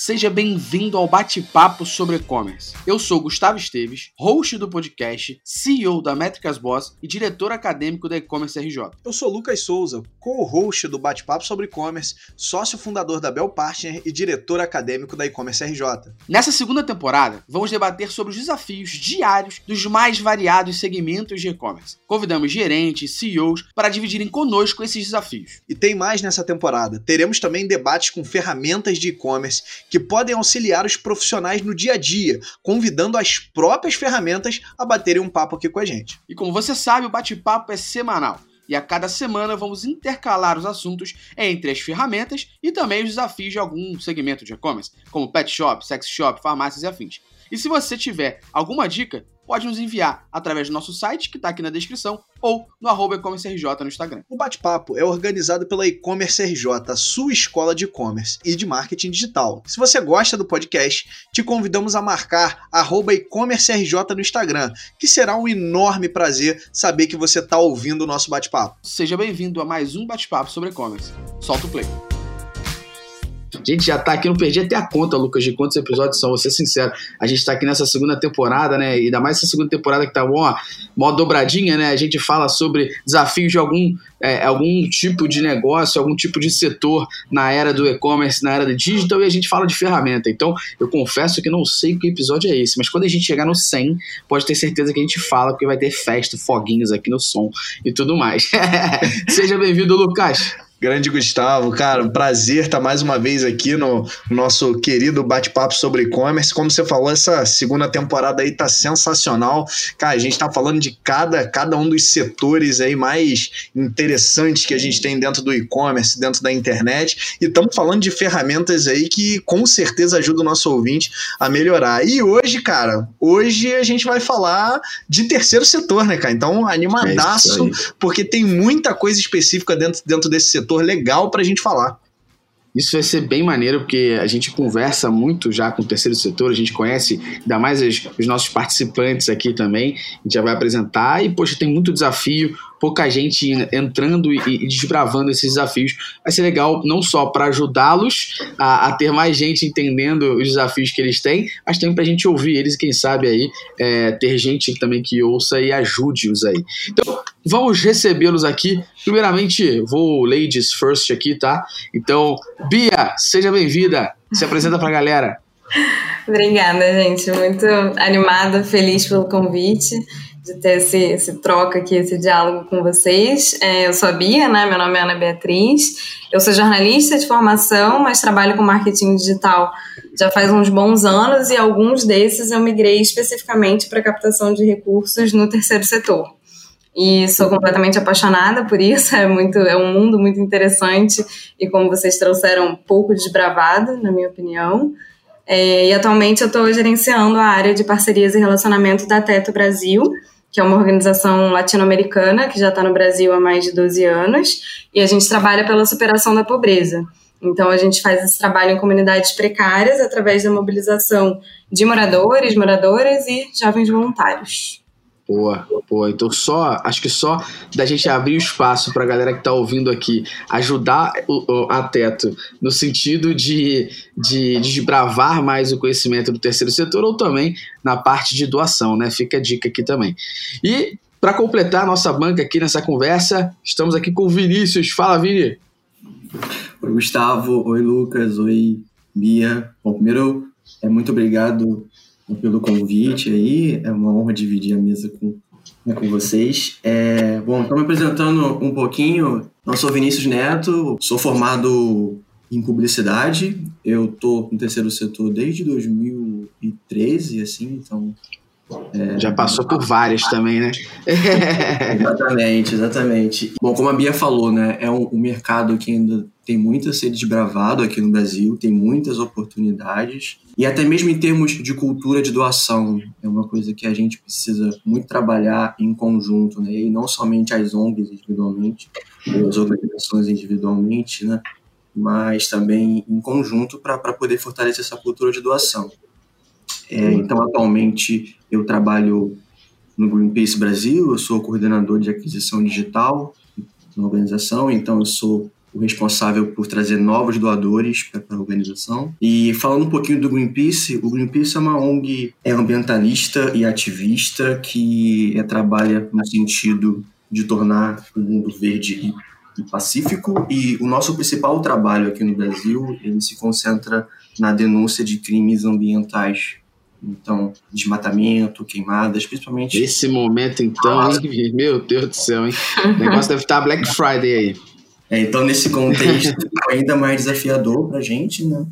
Seja bem-vindo ao bate-papo sobre e-commerce. Eu sou Gustavo Esteves, host do podcast, CEO da Métricas Boss e diretor acadêmico da E-commerce RJ. Eu sou Lucas Souza, co-host do bate-papo sobre e-commerce, sócio fundador da Bell Partner e diretor acadêmico da E-commerce RJ. Nessa segunda temporada, vamos debater sobre os desafios diários dos mais variados segmentos de e-commerce. Convidamos gerentes, CEOs para dividirem conosco esses desafios. E tem mais nessa temporada. Teremos também debates com ferramentas de e-commerce que podem auxiliar os profissionais no dia a dia, convidando as próprias ferramentas a baterem um papo aqui com a gente. E como você sabe, o bate-papo é semanal. E a cada semana vamos intercalar os assuntos entre as ferramentas e também os desafios de algum segmento de e-commerce, como pet shop, sex shop, farmácias e afins. E se você tiver alguma dica, pode nos enviar através do nosso site, que está aqui na descrição, ou no arroba e-commerce RJ no Instagram. O bate-papo é organizado pela e-commerce RJ, a sua escola de e-commerce e de marketing digital. Se você gosta do podcast, te convidamos a marcar arroba e-commerce RJ no Instagram, que será um enorme prazer saber que você está ouvindo o nosso bate-papo. Seja bem-vindo a mais um bate-papo sobre e-commerce. Solta o play. A gente já tá aqui, não perdi até a conta, Lucas, de quantos episódios são, vou ser sincero. A gente tá aqui nessa segunda temporada, né? E ainda mais essa segunda temporada que tá bom, mó dobradinha, né? A gente fala sobre desafios de algum, é, algum tipo de negócio, algum tipo de setor na era do e-commerce, na era do digital, e a gente fala de ferramenta. Então, eu confesso que não sei que episódio é esse, mas quando a gente chegar no 100, pode ter certeza que a gente fala, porque vai ter festa, foguinhos aqui no som e tudo mais. Seja bem-vindo, Lucas. Grande Gustavo, cara, um prazer estar mais uma vez aqui no nosso querido bate-papo sobre e-commerce. Como você falou, essa segunda temporada aí tá sensacional. Cara, a gente tá falando de cada, cada um dos setores aí mais interessantes que a gente tem dentro do e-commerce, dentro da internet. E estamos falando de ferramentas aí que com certeza ajudam o nosso ouvinte a melhorar. E hoje, cara, hoje a gente vai falar de terceiro setor, né, cara? Então, animadaço, é porque tem muita coisa específica dentro, dentro desse setor setor legal para a gente falar. Isso vai ser bem maneiro, porque a gente conversa muito já com o terceiro setor, a gente conhece ainda mais os, os nossos participantes aqui também, a gente já vai apresentar, e poxa, tem muito desafio, pouca gente entrando e, e desbravando esses desafios. Vai ser legal não só para ajudá-los a, a, ter mais gente entendendo os desafios que eles têm, mas também para a gente ouvir eles e quem sabe aí é, ter gente também que ouça e ajude-os aí. Então, vamos recebê-los aqui. Primeiramente, vou ladies first aqui, tá? Então, Bia, seja bem-vinda. Se apresenta para a galera. Obrigada, gente. Muito animada, feliz pelo convite de ter esse, esse troca aqui, esse diálogo com vocês. É, eu sou a Bia, né? Meu nome é Ana Beatriz. Eu sou jornalista de formação, mas trabalho com marketing digital já faz uns bons anos e alguns desses eu migrei especificamente para captação de recursos no terceiro setor. E sou completamente apaixonada por isso, é muito é um mundo muito interessante e como vocês trouxeram, um pouco desbravado, na minha opinião. É, e atualmente eu estou gerenciando a área de parcerias e relacionamento da Teto Brasil, que é uma organização latino-americana que já está no Brasil há mais de 12 anos, e a gente trabalha pela superação da pobreza. Então, a gente faz esse trabalho em comunidades precárias através da mobilização de moradores, moradoras e jovens voluntários. Boa, boa. Então só, acho que só da gente abrir o espaço para a galera que está ouvindo aqui ajudar o, o, a Teto no sentido de, de, de desbravar mais o conhecimento do terceiro setor ou também na parte de doação, né? Fica a dica aqui também. E para completar a nossa banca aqui nessa conversa, estamos aqui com o Vinícius. Fala, Vini. Oi, Gustavo. Oi, Lucas. Oi, Bia. Bom, primeiro, é muito obrigado pelo convite aí. É uma honra dividir a mesa com, né, com vocês. É, bom, então me apresentando um pouquinho. Eu sou Vinícius Neto, sou formado em publicidade. Eu tô no terceiro setor desde 2013, assim, então é, Já passou por várias também, né? exatamente, exatamente. Bom, como a Bia falou, né? É um, um mercado que ainda tem muito a ser desbravado aqui no Brasil, tem muitas oportunidades. E até mesmo em termos de cultura de doação, é uma coisa que a gente precisa muito trabalhar em conjunto, né? E não somente as ONGs individualmente, as organizações individualmente, né? Mas também em conjunto para poder fortalecer essa cultura de doação. É, então, atualmente, eu trabalho no Greenpeace Brasil, eu sou coordenador de aquisição digital na organização, então eu sou o responsável por trazer novos doadores para a organização. E falando um pouquinho do Greenpeace, o Greenpeace é uma ONG é ambientalista e ativista que é, trabalha no sentido de tornar o mundo verde e, e pacífico. E o nosso principal trabalho aqui no Brasil ele se concentra na denúncia de crimes ambientais então, desmatamento, queimadas, principalmente. Esse momento, então, ah. hein? meu Deus do céu, hein? O negócio deve estar Black Friday aí. É, então, nesse contexto, ainda mais desafiador para a gente, né?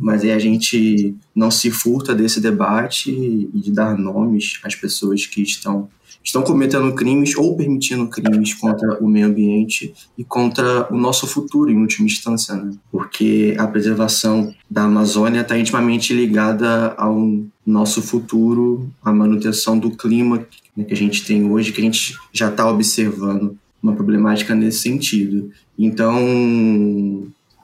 Mas aí a gente não se furta desse debate e de dar nomes às pessoas que estão, estão cometendo crimes ou permitindo crimes contra o meio ambiente e contra o nosso futuro, em última instância, né? Porque a preservação da Amazônia está intimamente ligada ao nosso futuro, à manutenção do clima né, que a gente tem hoje, que a gente já está observando uma problemática nesse sentido. Então,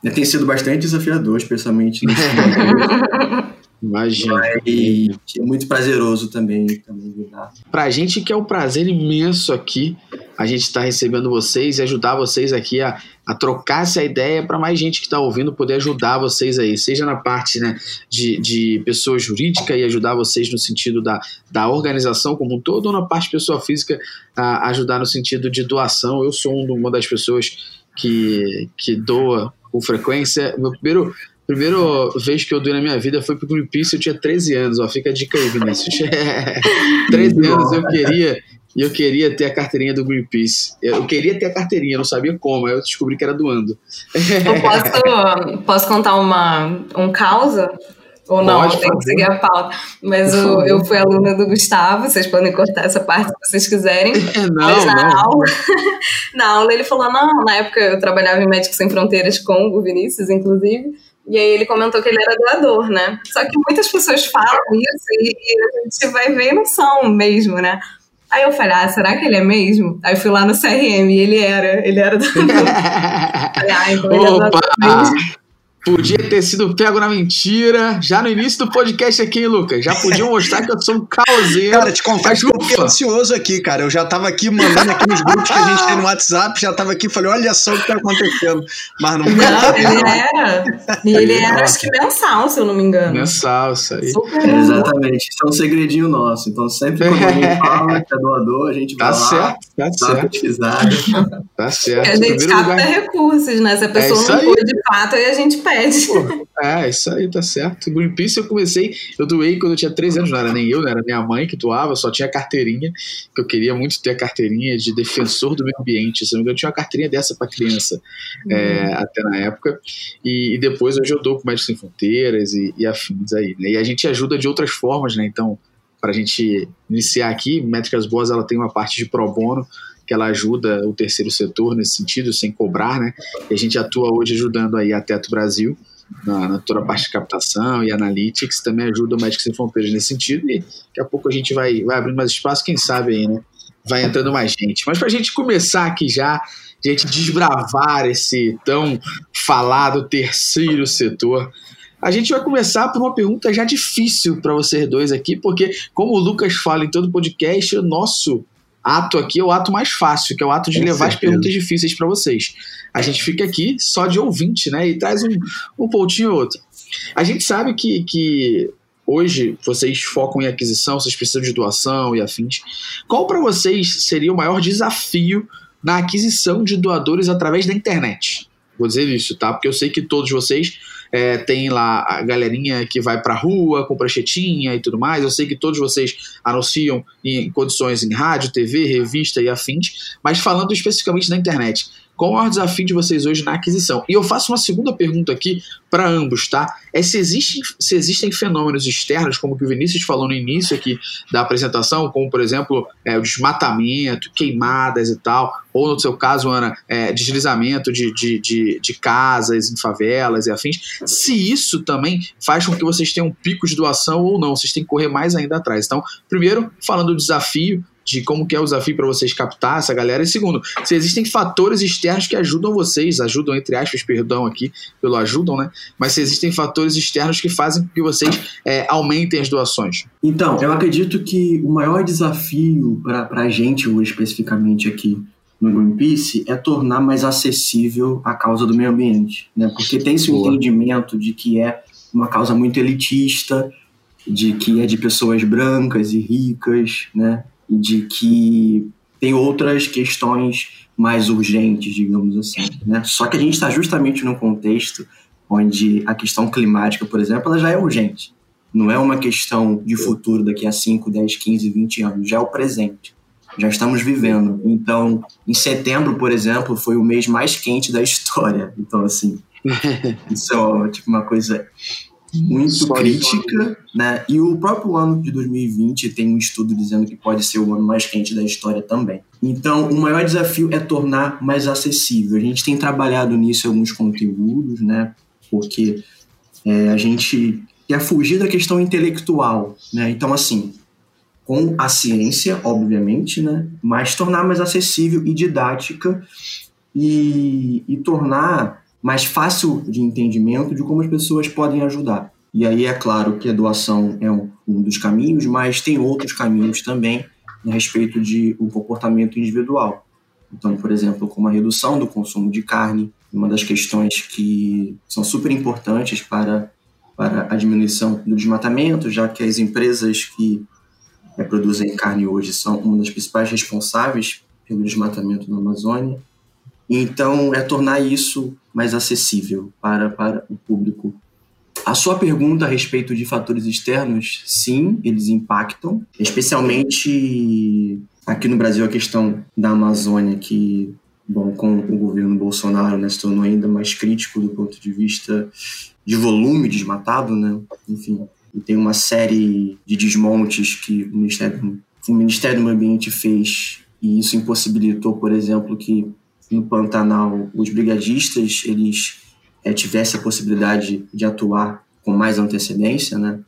né, tem sido bastante desafiador, especialmente nesse momento. Imagina. É muito prazeroso também, também lidar. Pra gente que é um prazer imenso aqui, a gente está recebendo vocês e ajudar vocês aqui a, a trocar essa ideia para mais gente que está ouvindo poder ajudar vocês aí, seja na parte né, de, de pessoa jurídica e ajudar vocês no sentido da, da organização como um todo, ou na parte pessoa física a ajudar no sentido de doação. Eu sou uma das pessoas que, que doa com frequência. Meu primeiro Primeira vez que eu doei na minha vida foi pro Greenpeace, eu tinha 13 anos, ó, fica a dica aí, Vinícius. 13 anos eu queria, eu queria ter a carteirinha do Greenpeace. Eu queria ter a carteirinha, não sabia como, aí eu descobri que era doando. Eu posso, posso contar uma, um causa? Ou não, Pode tem que seguir a pauta. Mas o, eu fui aluna do Gustavo, vocês podem cortar essa parte se vocês quiserem. não, Mas na não. aula, na aula ele falou: não, na época eu trabalhava em Médicos Sem Fronteiras com o Vinícius, inclusive. E aí ele comentou que ele era doador, né? Só que muitas pessoas falam isso e, a gente vai ver e não são mesmo, né? Aí eu falei, ah, será que ele é mesmo? Aí fui lá no CRM e ele era, ele era doador. falei, ah, então ele é doador mesmo. Podia ter sido pego na mentira. Já no início do podcast aqui, hein, Lucas? Já podiam mostrar que eu sou um caoseiro. Cara, te confesso que eu fiquei ansioso aqui, cara. Eu já tava aqui mandando aqui nos grupos que a gente tem no WhatsApp, já tava aqui falei, olha só o que tá acontecendo. Mas não Não, ele era. E ele era, acho que mensal, se eu não me engano. Mensal, isso aí. Super É, exatamente, isso é um segredinho nosso. Então, sempre quando alguém fala que é doador, a gente Tá vai lá, certo, tá dá certo, pesquisada. tá certo. a gente capta lugar- recursos, né? Se a pessoa isso não for de fato, aí a gente pede. É, isso aí, tá certo. Greenpeace eu comecei, eu doei quando eu tinha 13 anos, não era nem eu, não era minha mãe que doava, eu só tinha carteirinha, que eu queria muito ter a carteirinha de defensor do meio ambiente. Se não me engano, eu tinha uma carteirinha dessa para criança, é, até na época. E, e depois hoje eu dou com Médicos Sem Fronteiras e, e afins aí. Né? E a gente ajuda de outras formas, né? Então, para a gente iniciar aqui, Métricas Boas ela tem uma parte de pro bono que ela ajuda o terceiro setor nesse sentido, sem cobrar, né? E a gente atua hoje ajudando aí a Teto Brasil, na, na toda a parte de captação e analytics, também ajuda o Médicos Sem Fronteiras nesse sentido, e daqui a pouco a gente vai, vai abrindo mais espaço, quem sabe aí, né? Vai entrando mais gente. Mas pra gente começar aqui já, a gente desbravar esse tão falado terceiro setor, a gente vai começar por uma pergunta já difícil para vocês dois aqui, porque, como o Lucas fala em todo podcast, o nosso ato aqui é o ato mais fácil, que é o ato de Com levar as certeza. perguntas difíceis para vocês. A gente fica aqui só de ouvinte, né? E traz um, um pontinho ou outro. A gente sabe que, que hoje vocês focam em aquisição, vocês precisam de doação e afins. Qual para vocês seria o maior desafio na aquisição de doadores através da internet? Vou dizer isso, tá? Porque eu sei que todos vocês é, têm lá a galerinha que vai pra rua com pranchetinha e tudo mais. Eu sei que todos vocês anunciam em condições em rádio, TV, revista e afins. Mas falando especificamente na internet, qual o maior desafio de vocês hoje na aquisição? E eu faço uma segunda pergunta aqui para ambos, tá? É se existem, se existem fenômenos externos, como que o Vinícius falou no início aqui da apresentação, como por exemplo é, o desmatamento, queimadas e tal, ou no seu caso, Ana, é, deslizamento de, de, de, de casas em favelas e afins. Se isso também faz com que vocês tenham um pico de doação ou não, vocês têm que correr mais ainda atrás. Então, primeiro, falando do desafio, de como que é o desafio para vocês captar essa galera. E segundo, se existem fatores externos que ajudam vocês, ajudam entre aspas, perdão aqui pelo ajudam, né? Mas se existem fatores externos que fazem com que vocês é, aumentem as doações. Então, eu acredito que o maior desafio para a gente hoje, especificamente aqui no Greenpeace é tornar mais acessível a causa do meio ambiente, né? Porque tem esse entendimento de que é uma causa muito elitista, de que é de pessoas brancas e ricas, né? De que tem outras questões mais urgentes, digamos assim, né? Só que a gente está justamente num contexto onde a questão climática, por exemplo, ela já é urgente. Não é uma questão de futuro daqui a 5, 10, 15, 20 anos, já é o presente já estamos vivendo. Então, em setembro, por exemplo, foi o mês mais quente da história. Então, assim, isso é tipo, uma coisa muito crítica, né? E o próprio ano de 2020 tem um estudo dizendo que pode ser o ano mais quente da história também. Então, o maior desafio é tornar mais acessível. A gente tem trabalhado nisso em alguns conteúdos, né? Porque é, a gente quer fugir da questão intelectual, né? Então, assim, com a ciência, obviamente, né? mas tornar mais acessível e didática e, e tornar mais fácil de entendimento de como as pessoas podem ajudar. E aí é claro que a doação é um, um dos caminhos, mas tem outros caminhos também a respeito de um comportamento individual. Então, por exemplo, como a redução do consumo de carne, uma das questões que são super importantes para, para a diminuição do desmatamento, já que as empresas que é, produzem carne hoje são uma das principais responsáveis pelo desmatamento na Amazônia. Então, é tornar isso mais acessível para, para o público. A sua pergunta a respeito de fatores externos, sim, eles impactam, especialmente aqui no Brasil a questão da Amazônia, que, bom, com o governo Bolsonaro, né, se tornou ainda mais crítico do ponto de vista de volume desmatado, né, enfim, e tem uma série de desmontes que o Ministério, o Ministério do Meio Ambiente fez e isso impossibilitou, por exemplo, que no Pantanal os brigadistas eles é, tivessem a possibilidade de atuar com mais antecedência, né?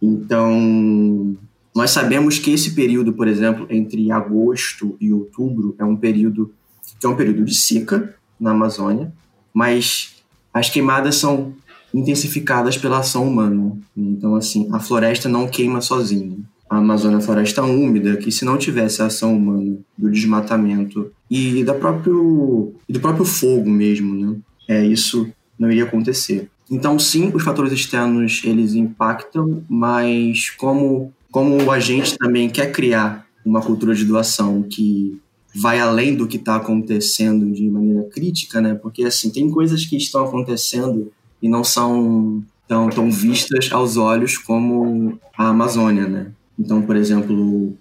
Então, nós sabemos que esse período, por exemplo, entre agosto e outubro, é um período que é um período de seca na Amazônia, mas as queimadas são intensificadas pela ação humana. Então, assim, a floresta não queima sozinha. A Amazônia floresta úmida que, se não tivesse a ação humana do desmatamento e, da próprio, e do próprio fogo mesmo, né, é, isso não iria acontecer. Então, sim, os fatores externos eles impactam, mas como, como a gente também quer criar uma cultura de doação que vai além do que está acontecendo de maneira crítica, né? Porque assim tem coisas que estão acontecendo e não são tão, tão vistas aos olhos como a Amazônia, né? Então, por exemplo,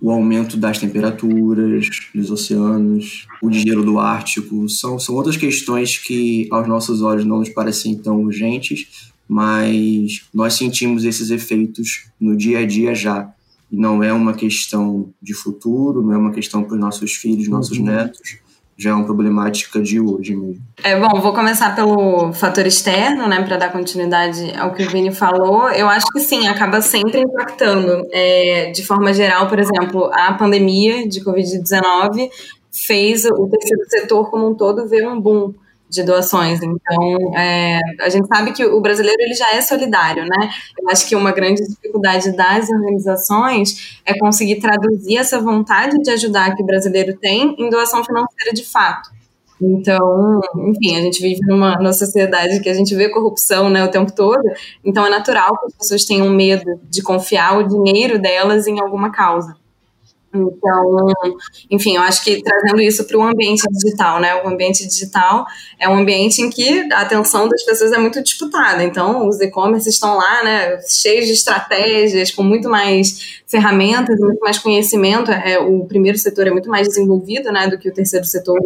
o aumento das temperaturas dos oceanos, o gelo do Ártico, são, são outras questões que aos nossos olhos não nos parecem tão urgentes, mas nós sentimos esses efeitos no dia a dia já. Não é uma questão de futuro, não é uma questão para os nossos filhos, nossos uhum. netos, já é uma problemática de hoje mesmo. É bom, vou começar pelo fator externo, né, para dar continuidade ao que o Vini falou. Eu acho que sim, acaba sempre impactando. É, de forma geral, por exemplo, a pandemia de Covid-19 fez o terceiro setor como um todo ver um boom de doações. Então, é, a gente sabe que o brasileiro ele já é solidário, né? Eu acho que uma grande dificuldade das organizações é conseguir traduzir essa vontade de ajudar que o brasileiro tem em doação financeira de fato. Então, enfim, a gente vive numa, numa sociedade que a gente vê corrupção né, o tempo todo, então é natural que as pessoas tenham medo de confiar o dinheiro delas em alguma causa. Então, enfim, eu acho que trazendo isso para o ambiente digital, né? O ambiente digital é um ambiente em que a atenção das pessoas é muito disputada. Então, os e-commerce estão lá, né? Cheios de estratégias, com muito mais ferramentas, muito mais conhecimento. É, o primeiro setor é muito mais desenvolvido, né? Do que o terceiro setor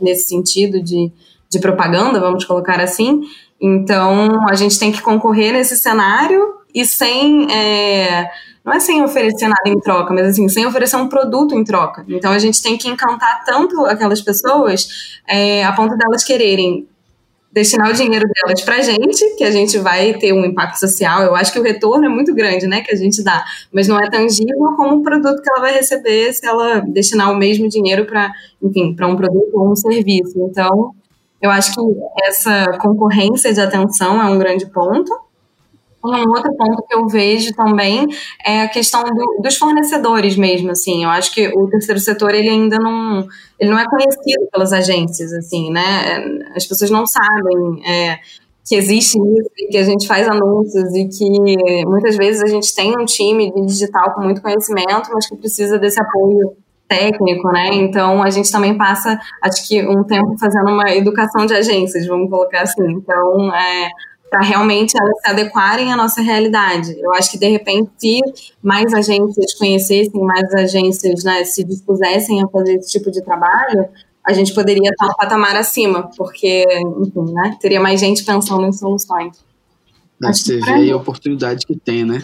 nesse sentido de, de propaganda, vamos colocar assim. Então, a gente tem que concorrer nesse cenário e sem. É, não é sem oferecer nada em troca, mas assim, sem oferecer um produto em troca. Então a gente tem que encantar tanto aquelas pessoas é, a ponto delas quererem destinar o dinheiro delas pra gente, que a gente vai ter um impacto social. Eu acho que o retorno é muito grande, né, que a gente dá, mas não é tangível como o produto que ela vai receber se ela destinar o mesmo dinheiro para, enfim, para um produto ou um serviço. Então, eu acho que essa concorrência de atenção é um grande ponto. Um outro ponto que eu vejo também é a questão do, dos fornecedores mesmo, assim. Eu acho que o terceiro setor ele ainda não, ele não é conhecido pelas agências, assim, né? As pessoas não sabem é, que existe isso, que a gente faz anúncios e que muitas vezes a gente tem um time de digital com muito conhecimento, mas que precisa desse apoio técnico, né? Então a gente também passa, acho que um tempo fazendo uma educação de agências, vamos colocar assim. Então, é, para realmente elas se adequarem à nossa realidade. Eu acho que de repente, se mais agências conhecessem, mais agências né, se dispusessem a fazer esse tipo de trabalho, a gente poderia estar um patamar acima, porque, enfim, né, teria mais gente pensando em soluções. Acho você vê a oportunidade que tem, né?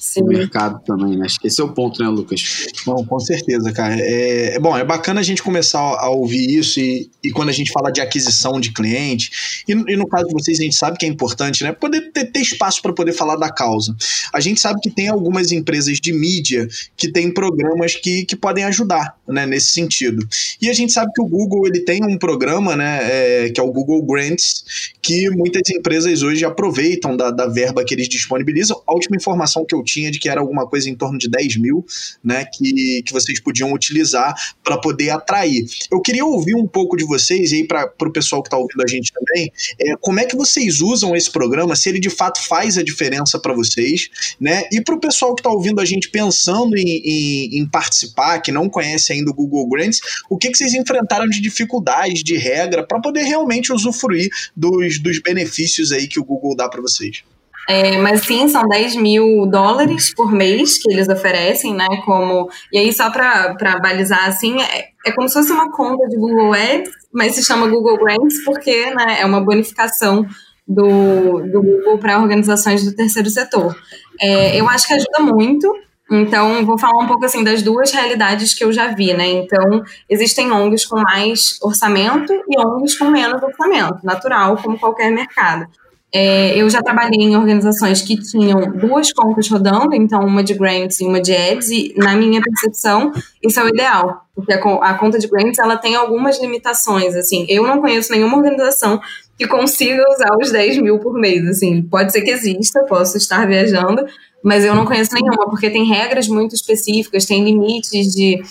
Sim. mercado também, né? Acho que esse é o ponto, né, Lucas? Não, com certeza, cara. É, é bom, é bacana a gente começar a ouvir isso e, e quando a gente fala de aquisição de cliente, e, e, no caso de vocês, a gente sabe que é importante, né? Poder ter, ter espaço para poder falar da causa. A gente sabe que tem algumas empresas de mídia que têm programas que, que podem ajudar, né, nesse sentido. E a gente sabe que o Google ele tem um programa, né, é, que é o Google Grants, que muitas empresas hoje aproveitam da, da verba que eles disponibilizam. A última informação que eu tinha de que era alguma coisa em torno de 10 mil, né, que, que vocês podiam utilizar para poder atrair. Eu queria ouvir um pouco de vocês, e aí para o pessoal que está ouvindo a gente também, é, como é que vocês usam esse programa, se ele de fato faz a diferença para vocês, né, e para o pessoal que está ouvindo a gente pensando em, em, em, participar, que não conhece ainda o Google Grants, o que, que vocês enfrentaram de dificuldades, de regra, para poder realmente usufruir dos, dos benefícios aí que o Google dá para vocês? É, mas sim, são 10 mil dólares por mês que eles oferecem, né? Como, e aí, só para balizar assim, é, é, como se fosse uma conta de Google Ads, mas se chama Google Grants porque né, é uma bonificação do, do Google para organizações do terceiro setor. É, eu acho que ajuda muito. Então, vou falar um pouco assim das duas realidades que eu já vi, né? Então, existem ONGs com mais orçamento e ONGs com menos orçamento, natural, como qualquer mercado. É, eu já trabalhei em organizações que tinham duas contas rodando, então uma de grants e uma de ads, e na minha percepção, isso é o ideal, porque a, conta de grants ela tem algumas limitações, assim, eu não conheço nenhuma organização que consiga usar os 10 mil por mês, assim, pode ser que exista, posso estar viajando, mas eu não conheço nenhuma, porque tem regras muito específicas, tem limites de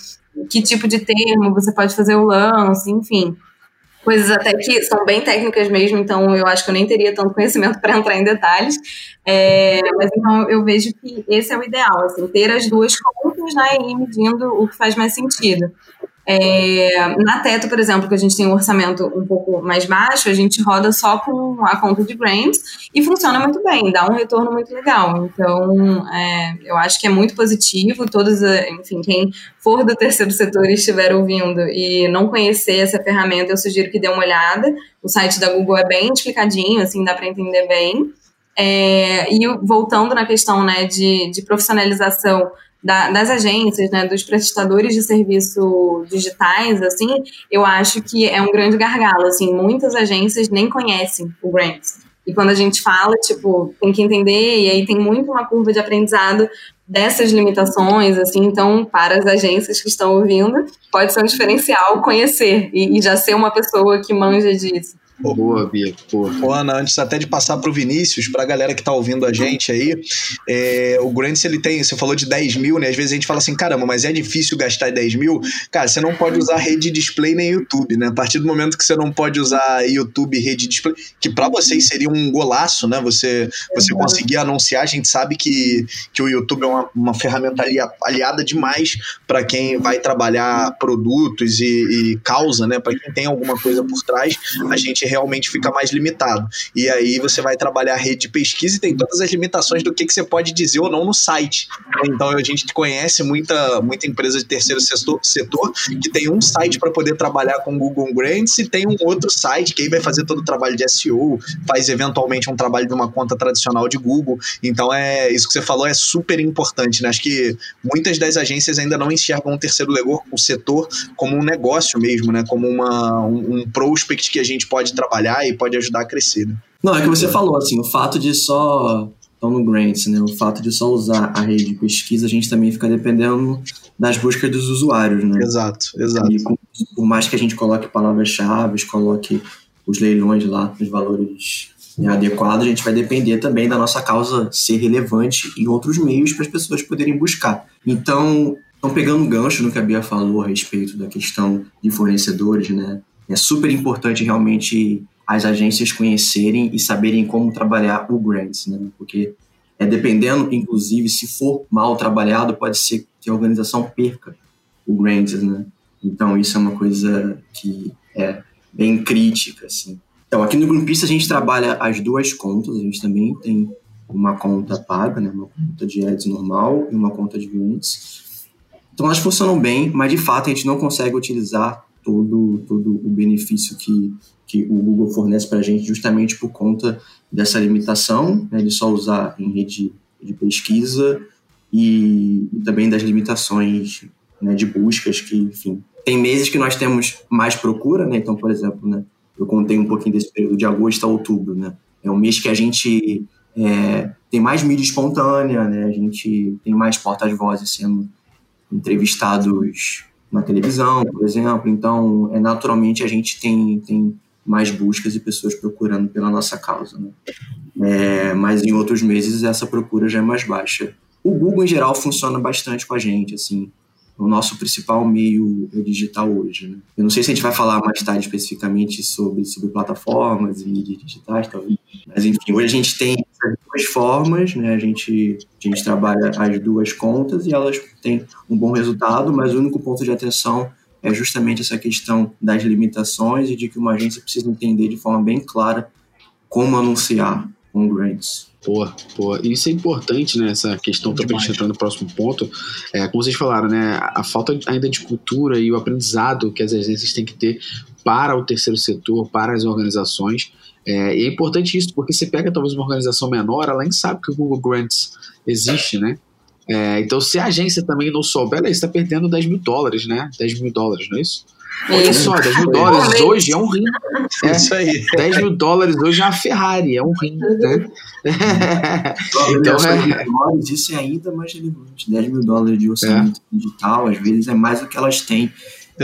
que tipo de termo você pode fazer o lance, enfim coisas até que são bem técnicas mesmo, então eu acho que eu nem teria tanto conhecimento para entrar em detalhes. É, mas então eu vejo que esse é o ideal, assim, ter as duas contas né, e ir medindo o que faz mais sentido. É, na Teto, por exemplo, que a gente tem um orçamento um pouco mais baixo, a gente roda só com a conta de grants e funciona muito bem, dá um retorno muito legal. Então, é, eu acho que é muito positivo. Todos, enfim, quem for do terceiro setor e estiver ouvindo e não conhecer essa ferramenta, eu sugiro que dê uma olhada. O site da Google é bem explicadinho, assim, dá para entender bem. É, e voltando na questão né, de, de profissionalização da, das agências, né, dos prestadores de serviço digitais, assim, eu acho que é um grande gargalo, assim, muitas agências nem conhecem o Grants. E quando a gente fala, tipo, tem que entender, e aí tem muito uma curva de aprendizado dessas limitações, assim, então, para as agências que estão ouvindo, pode ser um diferencial conhecer e, e já ser uma pessoa que manja disso. Boa, Bia. Boa. Ana, antes até de passar para o Vinícius, para a galera que está ouvindo a gente aí, é, o Grants, ele tem, você falou de 10 mil, né? Às vezes a gente fala assim, caramba, mas é difícil gastar 10 mil. Cara, você não pode usar rede display nem YouTube, né? A partir do momento que você não pode usar YouTube e rede display, que para vocês seria um golaço, né? Você, você conseguir anunciar, a gente sabe que, que o YouTube é uma, uma ferramenta aliada demais para quem vai trabalhar produtos e, e causa, né? Para quem tem alguma coisa por trás, a gente realmente fica mais limitado. E aí você vai trabalhar a rede de pesquisa e tem todas as limitações do que, que você pode dizer ou não no site. Então a gente conhece muita, muita empresa de terceiro setor, setor que tem um site para poder trabalhar com Google Grants e tem um outro site que aí vai fazer todo o trabalho de SEO, faz eventualmente um trabalho de uma conta tradicional de Google. Então é isso que você falou é super importante, né? Acho que muitas das agências ainda não enxergam o terceiro o setor como um negócio mesmo, né? Como uma, um, um prospect que a gente pode trabalhar e pode ajudar a crescer. Né? Não, é que você falou, assim, o fato de só. Então, no Grants, né? O fato de só usar a rede de pesquisa, a gente também fica dependendo das buscas dos usuários, né? Exato, exato. E por mais que a gente coloque palavras-chave, coloque os leilões lá, os valores né, adequado, a gente vai depender também da nossa causa ser relevante em outros meios para as pessoas poderem buscar. Então, estão pegando um gancho no que a Bia falou a respeito da questão de fornecedores, né? É super importante realmente as agências conhecerem e saberem como trabalhar o grants, né? Porque é dependendo, inclusive, se for mal trabalhado, pode ser que a organização perca o grants, né? Então isso é uma coisa que é bem crítica, assim. Então aqui no Greenpeace a gente trabalha as duas contas, a gente também tem uma conta paga, né? Uma conta de ads normal e uma conta de grants. Então elas funcionam bem, mas de fato a gente não consegue utilizar todo, todo o benefício que, que o Google fornece para a gente justamente por conta dessa limitação, né, de só usar em rede de pesquisa e, e também das limitações né, de buscas que, enfim, tem meses que nós temos mais procura, né? Então, por exemplo, né, eu contei um pouquinho desse período de agosto a outubro, né? É um mês que a gente é, tem mais mídia espontânea, né? A gente tem mais portas-vozes sendo entrevistados na televisão, por exemplo. Então, é, naturalmente, a gente tem, tem mais buscas e pessoas procurando pela nossa causa. Né? É, mas em outros meses essa procura já é mais baixa. O Google, em geral, funciona bastante com a gente. Assim, o nosso principal meio digital hoje. Né? Eu não sei se a gente vai falar mais tarde especificamente sobre, sobre plataformas e digitais, talvez. Mas, enfim, hoje a gente tem duas formas, né? A gente, a gente trabalha as duas contas e elas têm um bom resultado, mas o único ponto de atenção é justamente essa questão das limitações e de que uma agência precisa entender de forma bem clara como anunciar com grants. Boa, boa. Isso é importante, né? Essa questão também a gente entrar no próximo ponto. É, como vocês falaram, né? A falta ainda de cultura e o aprendizado que as agências têm que ter para o terceiro setor, para as organizações. É, e é importante isso, porque você pega talvez uma organização menor, ela nem sabe que o Google Grants existe, né? É, então, se a agência também não souber, ela está perdendo 10 mil dólares, né? 10 mil dólares, não é isso? Olha só, 10 mil dólares hoje é um rim. É, isso aí. 10 mil dólares hoje é uma Ferrari, é um rim. Né? então, é... dólares, isso é ainda mais relevante. 10 mil dólares de orçamento é. digital, às vezes, é mais do que elas têm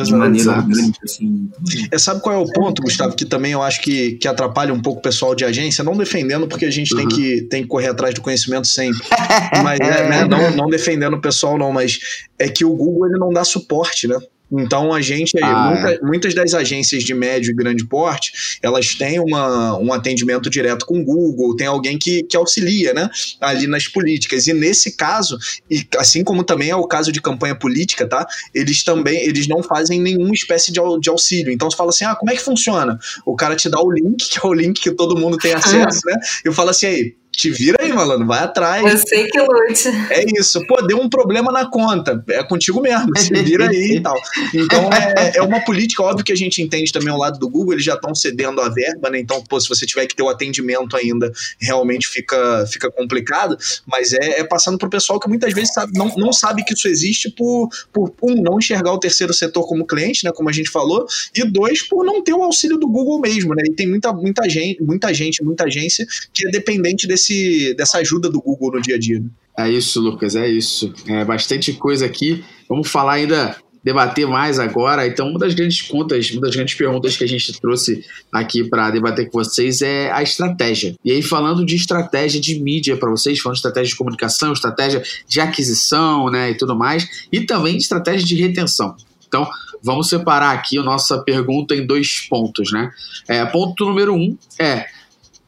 de maneira orgânica, assim. É, sabe qual é o ponto, Gustavo, que também eu acho que, que atrapalha um pouco o pessoal de agência, não defendendo, porque a gente uhum. tem, que, tem que correr atrás do conhecimento sempre, mas é, né, não, não defendendo o pessoal não, mas é que o Google ele não dá suporte, né? Então a gente, ah, muita, é. muitas das agências de médio e grande porte, elas têm uma, um atendimento direto com o Google, tem alguém que, que auxilia, né, ali nas políticas. E nesse caso, e assim como também é o caso de campanha política, tá? Eles também, eles não fazem nenhuma espécie de, de auxílio. Então você fala assim, ah, como é que funciona? O cara te dá o link, que é o link que todo mundo tem acesso, né? E fala assim, aí, te vira aí, malandro, vai atrás. Eu sei que lute. É isso. Pô, deu um problema na conta. É contigo mesmo, se vira aí e tal. Então, é, é uma política, óbvio que a gente entende também o lado do Google, eles já estão cedendo a verba, né? Então, pô, se você tiver que ter o atendimento ainda, realmente fica, fica complicado. Mas é, é passando pro pessoal que muitas vezes sabe, não, não sabe que isso existe por, por, um, não enxergar o terceiro setor como cliente, né? Como a gente falou, e dois, por não ter o auxílio do Google mesmo, né? E tem muita, muita gente, muita gente, muita agência que é dependente desse desse, dessa ajuda do Google no dia a dia. Né? É isso, Lucas, é isso. É bastante coisa aqui. Vamos falar ainda, debater mais agora. Então, uma das grandes contas, uma das grandes perguntas que a gente trouxe aqui para debater com vocês é a estratégia. E aí, falando de estratégia de mídia para vocês, falando de estratégia de comunicação, estratégia de aquisição né, e tudo mais, e também de estratégia de retenção. Então, vamos separar aqui a nossa pergunta em dois pontos, né? É, ponto número um é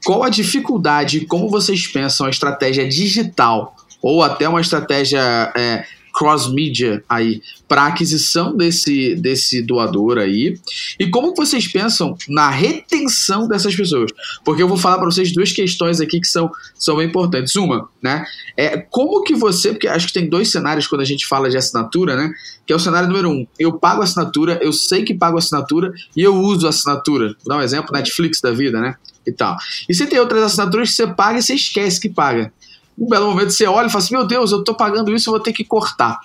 qual a dificuldade, como vocês pensam a estratégia digital ou até uma estratégia é, cross-media aí para aquisição desse, desse doador aí. E como vocês pensam na retenção dessas pessoas? Porque eu vou falar para vocês duas questões aqui que são, são bem importantes. Uma né é como que você porque acho que tem dois cenários quando a gente fala de assinatura né que é o cenário número um. Eu pago assinatura eu sei que pago assinatura e eu uso assinatura. Vou dar um exemplo Netflix da vida né e tal. E você tem outras assinaturas que você paga e você esquece que paga. Um belo momento você olha e fala assim: meu Deus, eu tô pagando isso, eu vou ter que cortar.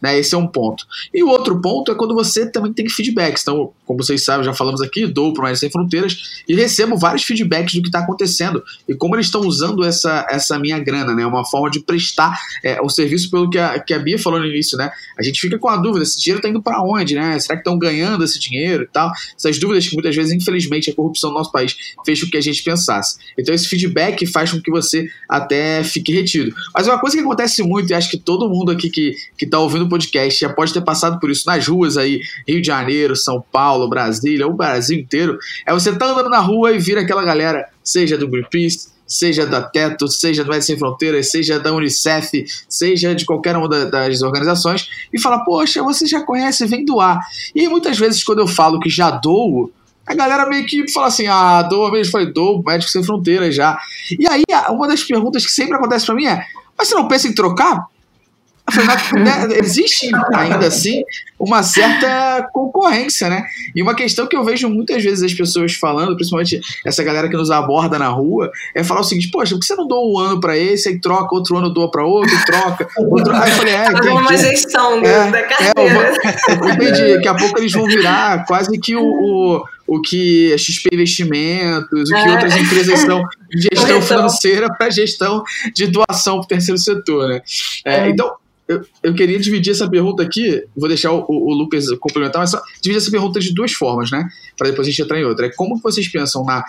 Né, esse é um ponto. E o outro ponto é quando você também tem feedbacks. Então, como vocês sabem, já falamos aqui, dou para Mais Sem Fronteiras e recebo vários feedbacks do que está acontecendo e como eles estão usando essa, essa minha grana, né? Uma forma de prestar é, o serviço pelo que a, que a Bia falou no início, né? A gente fica com a dúvida: esse dinheiro está indo para onde, né? Será que estão ganhando esse dinheiro e tal? Essas dúvidas que muitas vezes, infelizmente, a corrupção no nosso país fez com que a gente pensasse. Então, esse feedback faz com que você até fique retido. Mas uma coisa que acontece muito, e acho que todo mundo aqui que, que tá ouvindo o podcast já pode ter passado por isso nas ruas aí, Rio de Janeiro, São Paulo, Brasília, o Brasil inteiro, é você tá andando na rua e vira aquela galera, seja do Greenpeace, seja da Teto, seja do Médicos Sem Fronteiras, seja da Unicef, seja de qualquer uma das organizações, e fala, poxa, você já conhece, vem doar. E muitas vezes, quando eu falo que já dou, a galera meio que fala assim, ah, doa mesmo, foi dou, Médicos Sem Fronteiras já. E aí, uma das perguntas que sempre acontece para mim é, mas você não pensa em trocar? Né, existe ainda assim uma certa concorrência, né? E uma questão que eu vejo muitas vezes as pessoas falando, principalmente essa galera que nos aborda na rua, é falar o seguinte: poxa, por que você não doa um ano para esse, aí troca, outro ano doa para outro, troca, outro. Aí eu falei, é, entendi. uma gestão é, da carteira. É, entendi. Daqui a pouco eles vão virar quase que o, o o que a XP Investimentos, o que é. outras empresas são de gestão financeira para gestão de doação para o terceiro setor. Né? É, é. Então, eu, eu queria dividir essa pergunta aqui, vou deixar o, o, Lucas complementar, mas só dividir essa pergunta de duas formas, né? Para depois a gente entrar em outra. É como vocês pensam na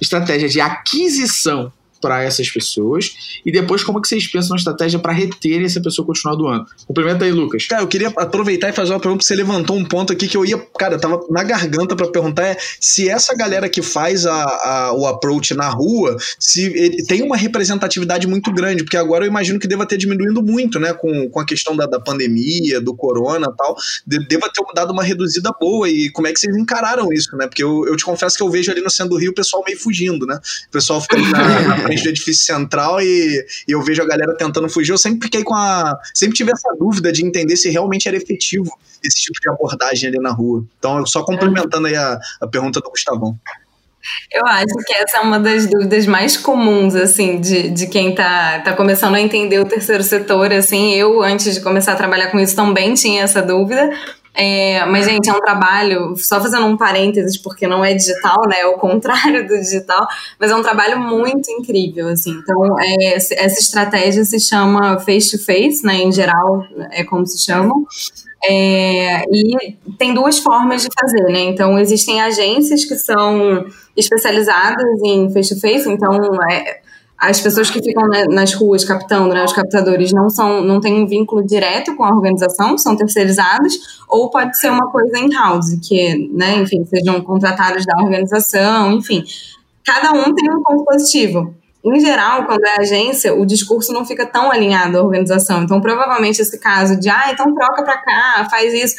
estratégia de aquisição para essas pessoas e depois como que vocês pensam na estratégia para reter essa pessoa continuar doando. Complementa aí, Lucas. Cara, eu queria aproveitar e fazer uma pergunta, você levantou um ponto aqui que eu ia, cara, tava na garganta para perguntar é se essa galera que faz a, a, o approach na rua, se ele tem uma representatividade muito grande, porque agora eu imagino que deva ter diminuindo muito, né, com, com a questão da, da pandemia, do corona tal, de, deva ter dado uma reduzida boa e como é que vocês encararam isso, né, porque eu, eu te confesso que eu vejo ali no centro do Rio o pessoal meio fugindo, né, o pessoal ficando na, na frente do edifício central e, e, eu vejo a galera tentando fugir. Eu sempre fiquei com a. Sempre tive essa dúvida de entender se realmente era efetivo esse tipo de abordagem ali na rua. Então, só complementando aí a, a pergunta do Gustavão. Eu acho que essa é uma das dúvidas mais comuns, assim, de, de quem tá, tá começando a entender o terceiro setor, assim, eu, antes de começar a trabalhar com isso, também tinha essa dúvida, é, mas, gente, é um trabalho, só fazendo um parênteses, porque não é digital, né? É o contrário do digital, mas é um trabalho muito incrível, assim. Então, é, essa estratégia se chama face-to-face, -face, né? Em geral, é como se chama. É, e tem duas formas de fazer, né? Então, existem agências que são especializadas em face-to-face, -face, então, é, as pessoas que ficam nas ruas captando, né, os captadores, não são, não têm um vínculo direto com a organização, são terceirizados, ou pode ser uma coisa in-house, que, né, enfim, sejam contratados da organização, enfim. Cada um tem um ponto positivo. Em geral, quando é agência, o discurso não fica tão alinhado à organização. Então, provavelmente, esse caso de, ah, então troca para cá, faz isso,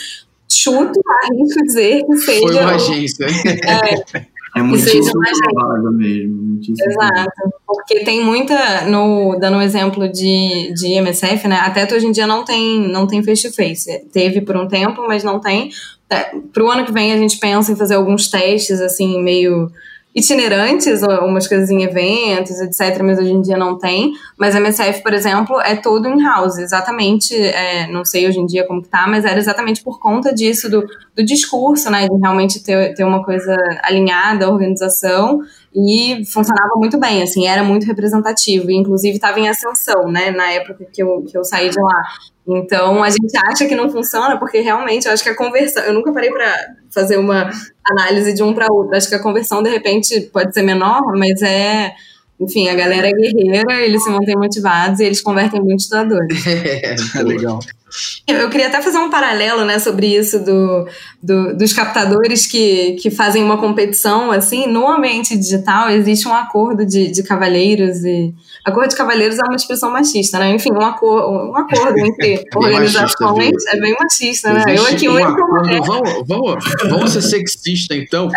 chuto, arrisco dizer que seja. Foi uma agência. É, é muitíssimo provável mesmo. Muitíssimo Exato. Porque tem muita, no, dando um exemplo de, de MSF, né? Até hoje em dia não tem, não tem face-to-face. Teve por um tempo, mas não tem. É, Para o ano que vem a gente pensa em fazer alguns testes, assim, meio itinerantes, umas coisas em eventos, etc., mas hoje em dia não tem. Mas a MSF, por exemplo, é todo in-house, exatamente, é, não sei hoje em dia como que tá, mas era exatamente por conta disso, do, do discurso, né, de realmente ter, ter uma coisa alinhada à organização, e funcionava muito bem, assim, era muito representativo, e inclusive estava em ascensão, né, na época que eu, que eu saí de lá. Então, a gente acha que não funciona, porque realmente eu acho que a conversão. Eu nunca parei para fazer uma análise de um para outro. Acho que a conversão, de repente, pode ser menor, mas é. Enfim, a galera é guerreira, eles se mantêm motivados e eles convertem muitos doadores. é, legal. Eu queria até fazer um paralelo, né, sobre isso do, do, dos captadores que, que fazem uma competição, assim, no ambiente digital existe um acordo de, de cavalheiros e Acordo de cavalheiros é uma expressão machista, né? Enfim, um, acor um acordo entre é organizações machista, é bem machista, né? Existe eu aqui, um acordo, vamos, vamos, vamos ser sexista, então.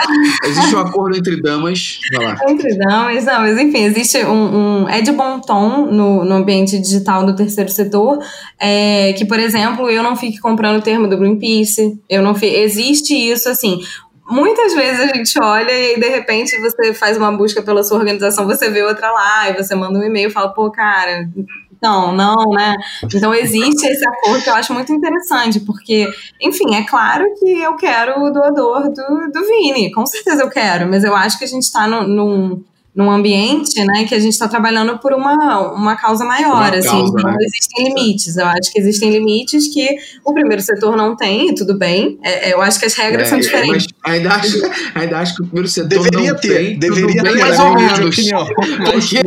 Existe um acordo entre damas. Vai lá. Entre damas, não, mas enfim, existe um, um. É de bom tom no, no ambiente digital do terceiro setor, é, que, por exemplo, eu não fique comprando o termo do Greenpeace, eu não fique, existe isso, assim, muitas vezes a gente olha e de repente você faz uma busca pela sua organização, você vê outra lá e você manda um e-mail e fala, pô, cara, não, não, né? Então existe esse acordo que eu acho muito interessante, porque, enfim, é claro que eu quero o doador do, do Vini, com certeza eu quero, mas eu acho que a gente está num num ambiente, né, que a gente está trabalhando por uma, uma causa maior, uma assim, causa, então né? existem limites, eu acho que existem limites que o primeiro setor não tem, e tudo bem, é, é eu acho que as regras é, são diferentes. ainda, acho, ainda acho que o primeiro setor deveria não ter, tem, deveria ter, mais ou menos, porque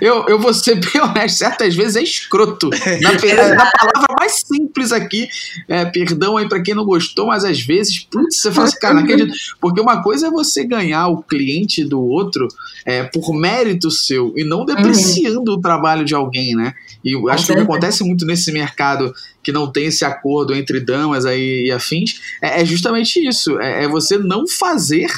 eu, eu vou ser bem honesto, certas vezes é escroto, na, na palavra mais simples aqui, é, perdão aí para quem não gostou, mas às vezes, putz, você fala assim, cara, não acredito, porque uma coisa é você ganhar o cliente do outro, é, por mérito seu e não depreciando uhum. o trabalho de alguém, né? E acho que o que acontece muito nesse mercado que não tem esse acordo entre damas aí e afins é, é justamente isso: é, é, você não fazer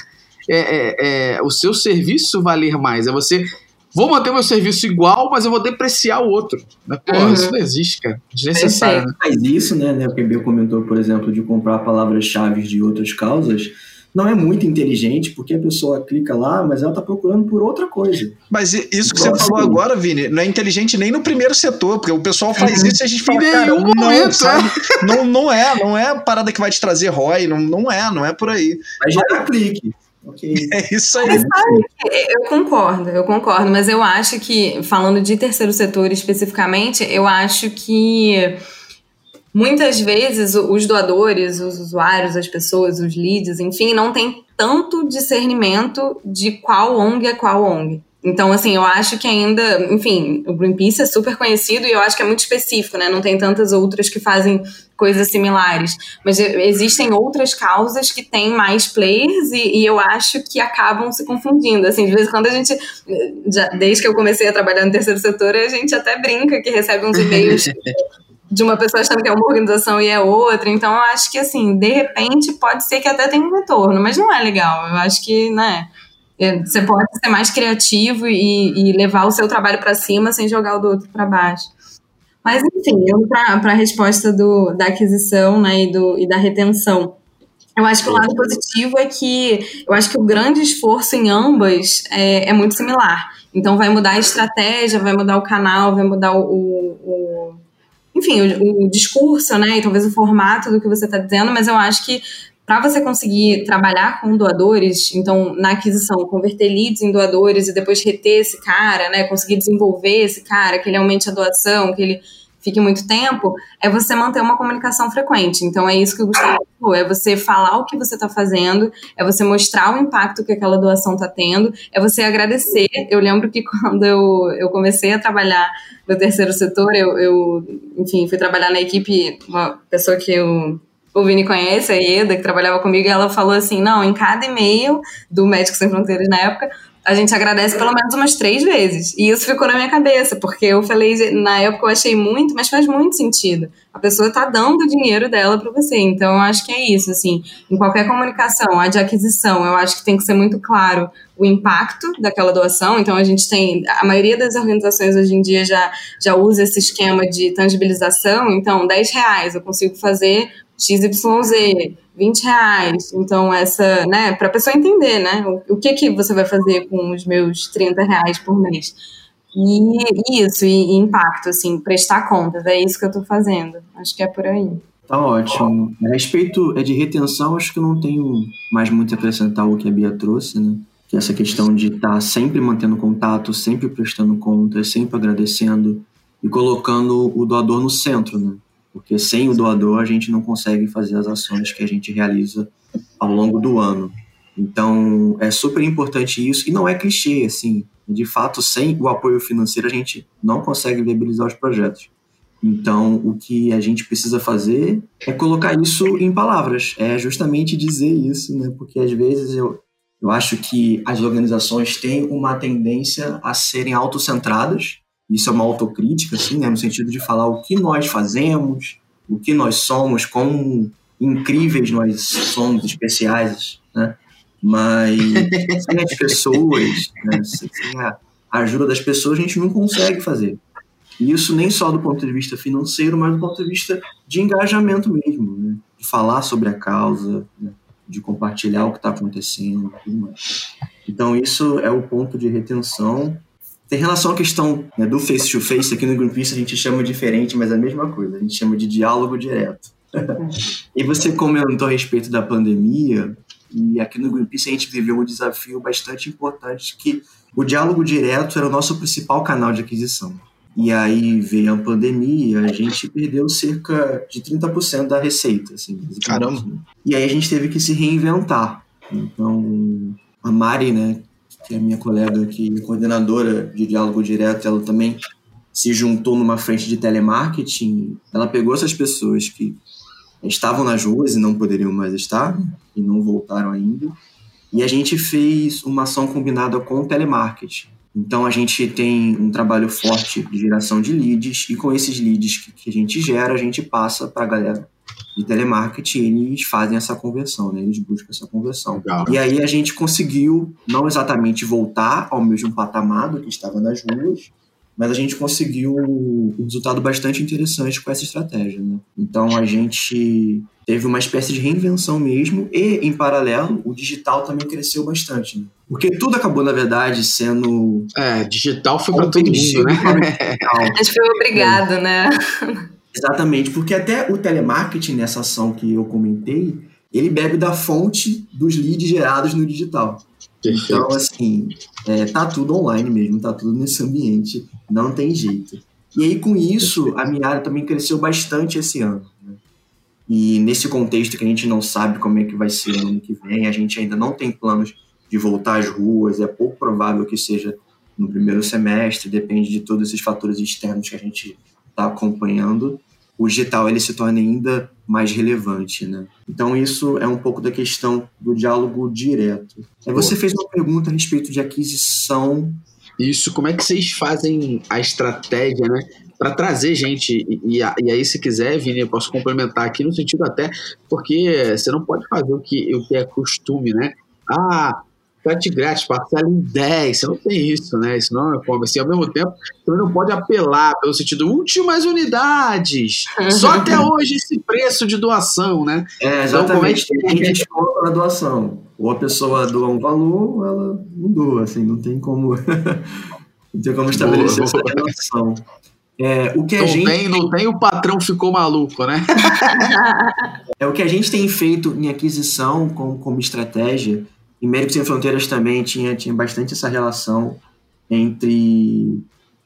é, é, é, o seu serviço valer mais, é você vou manter meu serviço igual, mas eu vou depreciar o outro. Né? Pô, uhum. isso não existe, cara. Desnecessário. Né? Faz isso, né, né? O que o comentou, por exemplo, de comprar palavras-chave de outras causas não é muito inteligente, porque a pessoa clica lá, mas ela está procurando por outra coisa. Mas isso que Nossa, você falou agora, Vini, não é inteligente nem no primeiro setor, porque o pessoal faz uhum. isso e a gente fala, cara, não, momento, sabe? É. não, não é, não é a parada que vai te trazer ROI, não, não é, não é por aí. Vai gerar clique. Okay. É isso aí. eu concordo, eu concordo, mas eu acho que, falando de terceiro setor especificamente, eu acho que Muitas vezes os doadores, os usuários, as pessoas, os leads, enfim, não têm tanto discernimento de qual ONG é qual ONG. Então, assim, eu acho que ainda, enfim, o Greenpeace é super conhecido e eu acho que é muito específico, né? Não tem tantas outras que fazem coisas similares. Mas existem outras causas que têm mais players e, e eu acho que acabam se confundindo. Assim, de vez em quando a gente, já, desde que eu comecei a trabalhar no terceiro setor, a gente até brinca que recebe uns e-mails de uma pessoa achando que é uma organização e é outra. Então, eu acho que, assim, de repente, pode ser que até tenha um retorno, mas não é legal. Eu acho que, né, você pode ser mais criativo e, e levar o seu trabalho para cima sem jogar o do outro para baixo. Mas, enfim, para a resposta do, da aquisição né, e, do, e da retenção. Eu acho que o lado positivo é que eu acho que o grande esforço em ambas é, é muito similar. Então, vai mudar a estratégia, vai mudar o canal, vai mudar o, o enfim, o, o, discurso, né, e talvez o formato do que você está dizendo, mas eu acho que para você conseguir trabalhar com doadores, então na aquisição, converter leads em doadores e depois reter esse cara, né, conseguir desenvolver esse cara, que ele aumente a doação, que ele fique muito tempo, é você manter uma comunicação frequente. Então é isso que o Gustavo falou, é você falar o que você está fazendo, é você mostrar o impacto que aquela doação está tendo, é você agradecer. Eu lembro que quando eu, eu comecei a trabalhar no terceiro setor, eu, eu enfim, fui trabalhar na equipe, uma pessoa que eu o Vini conhece, a Ieda, que trabalhava comigo, e ela falou assim: não, em cada e-mail do Médicos Sem Fronteiras na época, a gente agradece pelo menos umas três vezes. E isso ficou na minha cabeça, porque eu falei, na época eu achei muito, mas faz muito sentido. A pessoa tá dando o dinheiro dela para você. Então eu acho que é isso, assim. Em qualquer comunicação, a de aquisição, eu acho que tem que ser muito claro o impacto daquela doação. Então a gente tem, a maioria das organizações hoje em dia já, já usa esse esquema de tangibilização. Então, 10 reais eu consigo fazer XYZ 20 reais. Então, essa, né, para a pessoa entender, né, o, o, que que você vai fazer com os meus 30 reais por mês. E isso, e, e impacto, assim, prestar contas, é isso que eu estou fazendo. Acho que é por aí. Tá ótimo. A respeito é de retenção, acho que não tenho mais muito a acrescentar o que a Bia trouxe, né? Que essa questão de estar tá sempre mantendo contato, sempre prestando contas, sempre agradecendo e colocando o doador no centro, né? Porque sem o doador a gente não consegue fazer as ações que a gente realiza ao longo do ano. Então, é super importante isso, e não é clichê, assim, de fato, sem o apoio financeiro a gente não consegue viabilizar os projetos. Então, o que a gente precisa fazer é colocar isso em palavras, é justamente dizer isso, né? Porque às vezes eu, eu acho que as organizações têm uma tendência a serem autocentradas isso é uma autocrítica, assim, né, no sentido de falar o que nós fazemos, o que nós somos, quão incríveis nós somos, especiais, né? Mas sem as pessoas, né, sem a ajuda das pessoas, a gente não consegue fazer. E isso nem só do ponto de vista financeiro, mas do ponto de vista de engajamento mesmo, né? de falar sobre a causa, né? de compartilhar o que está acontecendo. Então, isso é o ponto de retenção. Tem relação à questão né, do face-to-face, -face, aqui no Greenpeace a gente chama diferente, mas é a mesma coisa, a gente chama de diálogo direto. e você comentou a respeito da pandemia, e aqui no Greenpeace a gente viveu um desafio bastante importante, que o diálogo direto era o nosso principal canal de aquisição. E aí veio a pandemia, a gente perdeu cerca de 30% da receita. Assim, Caramba! E aí a gente teve que se reinventar. Então, a Mari, né, que é minha colega aqui, coordenadora de diálogo direto, ela também se juntou numa frente de telemarketing. Ela pegou essas pessoas que estavam nas ruas e não poderiam mais estar, e não voltaram ainda. E a gente fez uma ação combinada com o telemarketing. Então a gente tem um trabalho forte de geração de leads e com esses leads que, que a gente gera, a gente passa para a galera de telemarketing, eles fazem essa conversão, né? Eles buscam essa conversão. Legal. E aí a gente conseguiu não exatamente voltar ao mesmo patamar do que estava nas ruas, mas a gente conseguiu um resultado bastante interessante com essa estratégia. Né? Então a gente teve uma espécie de reinvenção mesmo e, em paralelo, o digital também cresceu bastante. Né? Porque tudo acabou, na verdade, sendo. É, digital foi para todo mundo, né? A gente foi obrigado, é. né? Exatamente, porque até o telemarketing, nessa ação que eu comentei, ele bebe da fonte dos leads gerados no digital. Perfeito. Então, assim, é, tá tudo online mesmo, tá tudo nesse ambiente, não tem jeito. E aí, com isso, a minha área também cresceu bastante esse ano. Né? E nesse contexto que a gente não sabe como é que vai ser no ano que vem, a gente ainda não tem planos de voltar às ruas, é pouco provável que seja no primeiro semestre, depende de todos esses fatores externos que a gente está acompanhando o digital ele se torna ainda mais relevante, né? Então isso é um pouco da questão do diálogo direto. Aí você fez uma pergunta a respeito de aquisição. Isso, como é que vocês fazem a estratégia, né? Para trazer gente, e, e, aí, se quiser, Vini, eu posso complementar aqui no sentido até, porque você não pode fazer o que, o que é costume, né? Ah, frete grátis, parcela em 10, você não tem isso, né? Isso não é e-commerce. Ao mesmo tempo, também não pode apelar pelo sentido últimas unidades. Só até hoje esse preço de doação, né? É, exatamente. Então, como é que... Tem desconto na doação. Ou a pessoa doa um valor, ou ela não doa, assim, não tem como, não tem como estabelecer boa, boa. essa relação. É, o que a não gente tem, não tem, o patrão ficou maluco, né? é o que a gente tem feito em aquisição como, como estratégia e Médicos Sem Fronteiras também tinha, tinha bastante essa relação entre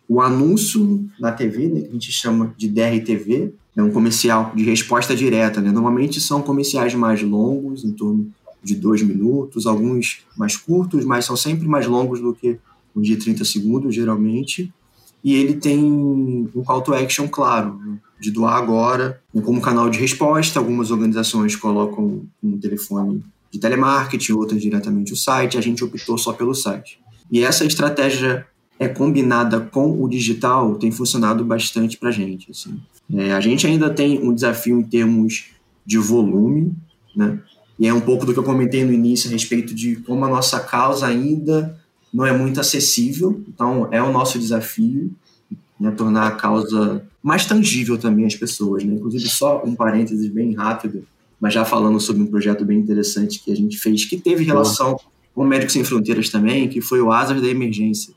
o anúncio na TV, né, que a gente chama de DRTV, é um comercial de resposta direta. Né? Normalmente são comerciais mais longos, em torno de dois minutos, alguns mais curtos, mas são sempre mais longos do que os de 30 segundos, geralmente. E ele tem um call to action claro, né? de doar agora, como canal de resposta. Algumas organizações colocam um telefone de telemarketing, outras diretamente o site, a gente optou só pelo site. E essa estratégia é combinada com o digital tem funcionado bastante para a gente. Assim. É, a gente ainda tem um desafio em termos de volume, né? E é um pouco do que eu comentei no início a respeito de como a nossa causa ainda não é muito acessível. Então, é o nosso desafio né, tornar a causa mais tangível também às pessoas. Né? Inclusive, só um parênteses bem rápido mas já falando sobre um projeto bem interessante que a gente fez, que teve relação com Médicos Sem Fronteiras também, que foi o Asas da Emergência.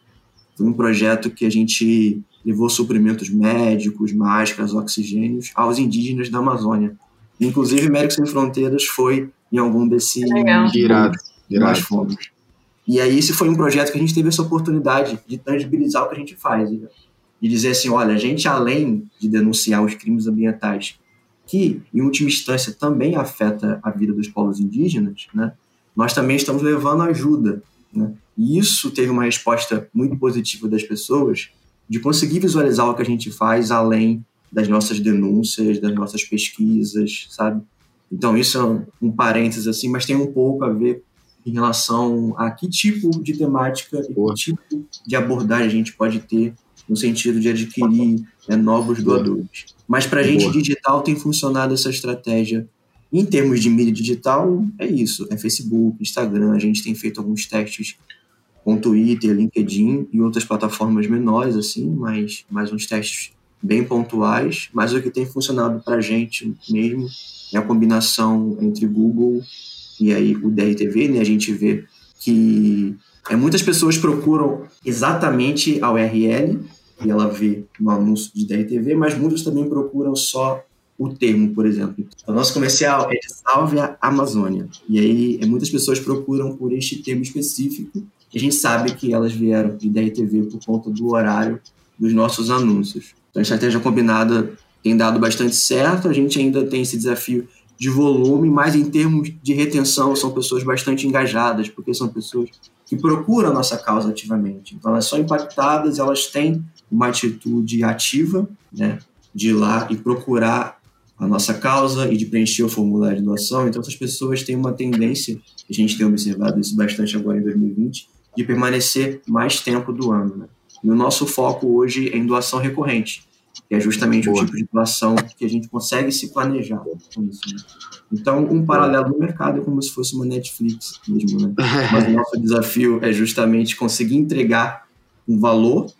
Foi um projeto que a gente levou suprimentos médicos, máscaras, oxigênios aos indígenas da Amazônia. Inclusive, Médicos Sem Fronteiras foi em algum desses Irado. nós fomos. E aí, esse foi um projeto que a gente teve essa oportunidade de tangibilizar o que a gente faz. Né? De dizer assim, olha, a gente, além de denunciar os crimes ambientais que, em última instância, também afeta a vida dos povos indígenas, né? nós também estamos levando ajuda. Né? E isso teve uma resposta muito positiva das pessoas de conseguir visualizar o que a gente faz além das nossas denúncias, das nossas pesquisas, sabe? Então, isso é um, um parênteses assim, mas tem um pouco a ver em relação a que tipo de temática e que tipo de abordagem a gente pode ter no sentido de adquirir né, novos doadores. Mas para a gente digital tem funcionado essa estratégia. Em termos de mídia digital, é isso: é Facebook, Instagram. A gente tem feito alguns testes com Twitter, LinkedIn e outras plataformas menores, assim, mas mais uns testes bem pontuais. Mas o que tem funcionado para a gente mesmo é a combinação entre Google e aí o DRTV, né, a gente vê que é, muitas pessoas procuram exatamente a URL e ela vê no anúncio de DRTV, mas muitos também procuram só o termo, por exemplo. O nosso comercial é de Salve a Amazônia. E aí muitas pessoas procuram por este termo específico. E a gente sabe que elas vieram de DRTV por conta do horário dos nossos anúncios. Então a estratégia combinada tem dado bastante certo. A gente ainda tem esse desafio de volume, mas em termos de retenção são pessoas bastante engajadas, porque são pessoas que procuram a nossa causa ativamente. Então elas são impactadas, elas têm uma atitude ativa, né, de ir lá e procurar a nossa causa e de preencher o formulário de doação. Então essas pessoas têm uma tendência, a gente tem observado isso bastante agora em 2020, de permanecer mais tempo do ano. Né? E o nosso foco hoje é em doação recorrente que é justamente Boa. o tipo de doação que a gente consegue se planejar com isso. Né? Então, um paralelo no mercado é como se fosse uma Netflix mesmo, né? Mas o nosso desafio é justamente conseguir entregar um valor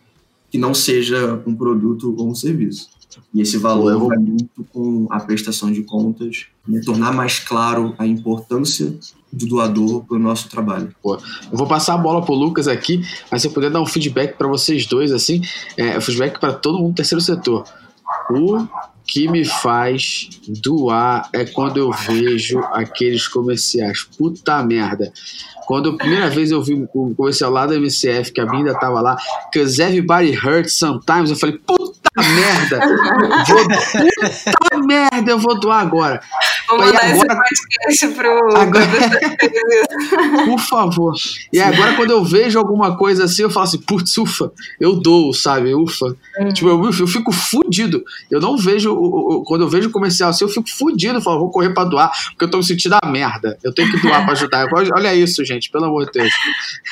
que não seja um produto ou um serviço. E esse valor vai muito com a prestação de contas, né? tornar mais claro a importância do doador para o nosso trabalho. Eu vou passar a bola para o Lucas aqui, mas se eu puder dar um feedback para vocês dois, assim, é, feedback para todo mundo do terceiro setor. O que me faz doar é quando eu vejo aqueles comerciais. Puta merda. Quando a primeira vez eu vi o comercial lá da MCF, que a minha ainda tava lá, Cause Everybody Hurts Sometimes, eu falei, puta merda! Vou, puta merda, eu vou doar agora. Vou mandar agora, esse podcast pro. Agora, por favor. E agora, quando eu vejo alguma coisa assim, eu falo assim, putz, ufa, eu dou, sabe? Ufa. Hum. Tipo, eu, eu fico fudido. Eu não vejo. Quando eu vejo comercial assim, eu fico fudido. Eu falo, vou correr pra doar, porque eu tô me sentindo a merda. Eu tenho que doar pra ajudar. Olha isso, gente, pelo amor de Deus.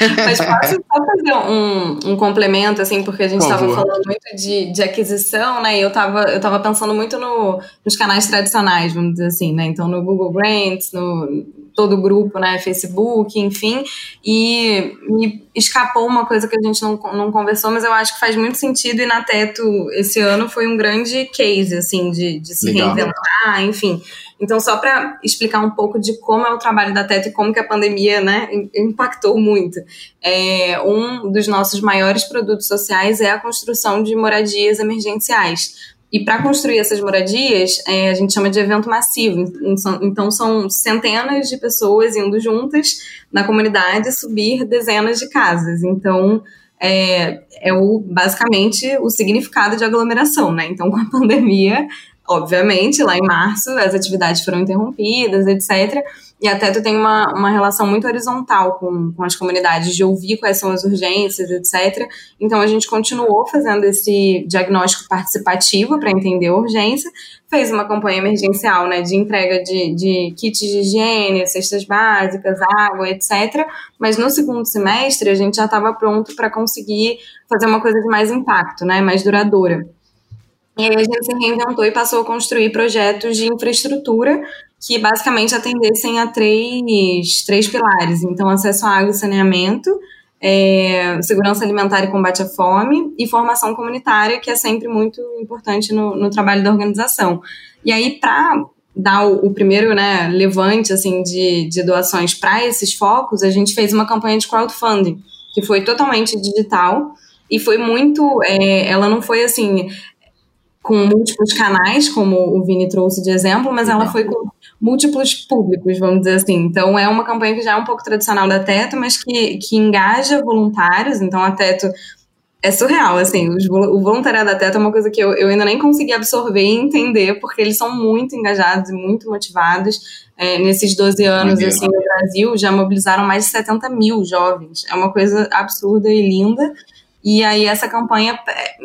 Mas posso só fazer um, um complemento, assim, porque a gente estava falando muito de, de aquisição, né? E eu tava, eu tava pensando muito no, nos canais tradicionais, vamos dizer assim, né? Então, no Google Grants, no todo o grupo, né, Facebook, enfim, e me escapou uma coisa que a gente não, não conversou, mas eu acho que faz muito sentido e na Teto esse ano foi um grande case, assim, de, de se Legal. reinventar, enfim. Então, só para explicar um pouco de como é o trabalho da Teto e como que a pandemia, né, impactou muito. É, um dos nossos maiores produtos sociais é a construção de moradias emergenciais e para construir essas moradias, é, a gente chama de evento massivo. Então, são centenas de pessoas indo juntas na comunidade subir dezenas de casas. Então, é, é o, basicamente o significado de aglomeração, né? Então, com a pandemia, obviamente, lá em março, as atividades foram interrompidas, etc. E a Teto tem uma, uma relação muito horizontal com, com as comunidades, de ouvir quais são as urgências, etc. Então a gente continuou fazendo esse diagnóstico participativo para entender a urgência, fez uma campanha emergencial né, de entrega de, de kits de higiene, cestas básicas, água, etc. Mas no segundo semestre a gente já estava pronto para conseguir fazer uma coisa de mais impacto, né, mais duradoura. E aí a gente se reinventou e passou a construir projetos de infraestrutura que basicamente atendessem a três, três pilares. Então, acesso à água e saneamento, é, segurança alimentar e combate à fome, e formação comunitária, que é sempre muito importante no, no trabalho da organização. E aí, para dar o, o, primeiro né, levante assim, de, de doações para esses focos, a gente fez uma campanha de crowdfunding, que foi totalmente digital, e foi muito. É, ela não foi assim com múltiplos canais, como o Vini trouxe de exemplo, mas ela foi com múltiplos públicos, vamos dizer assim. Então, é uma campanha que já é um pouco tradicional da Teto, mas que, que engaja voluntários. Então, a Teto é surreal, assim, o voluntariado da Teto é uma coisa que eu, eu ainda nem consegui absorver e entender, porque eles são muito engajados e muito motivados. É, nesses 12 anos, assim, no Brasil, já mobilizaram mais de 70 mil jovens. É uma coisa absurda e linda. E aí essa campanha,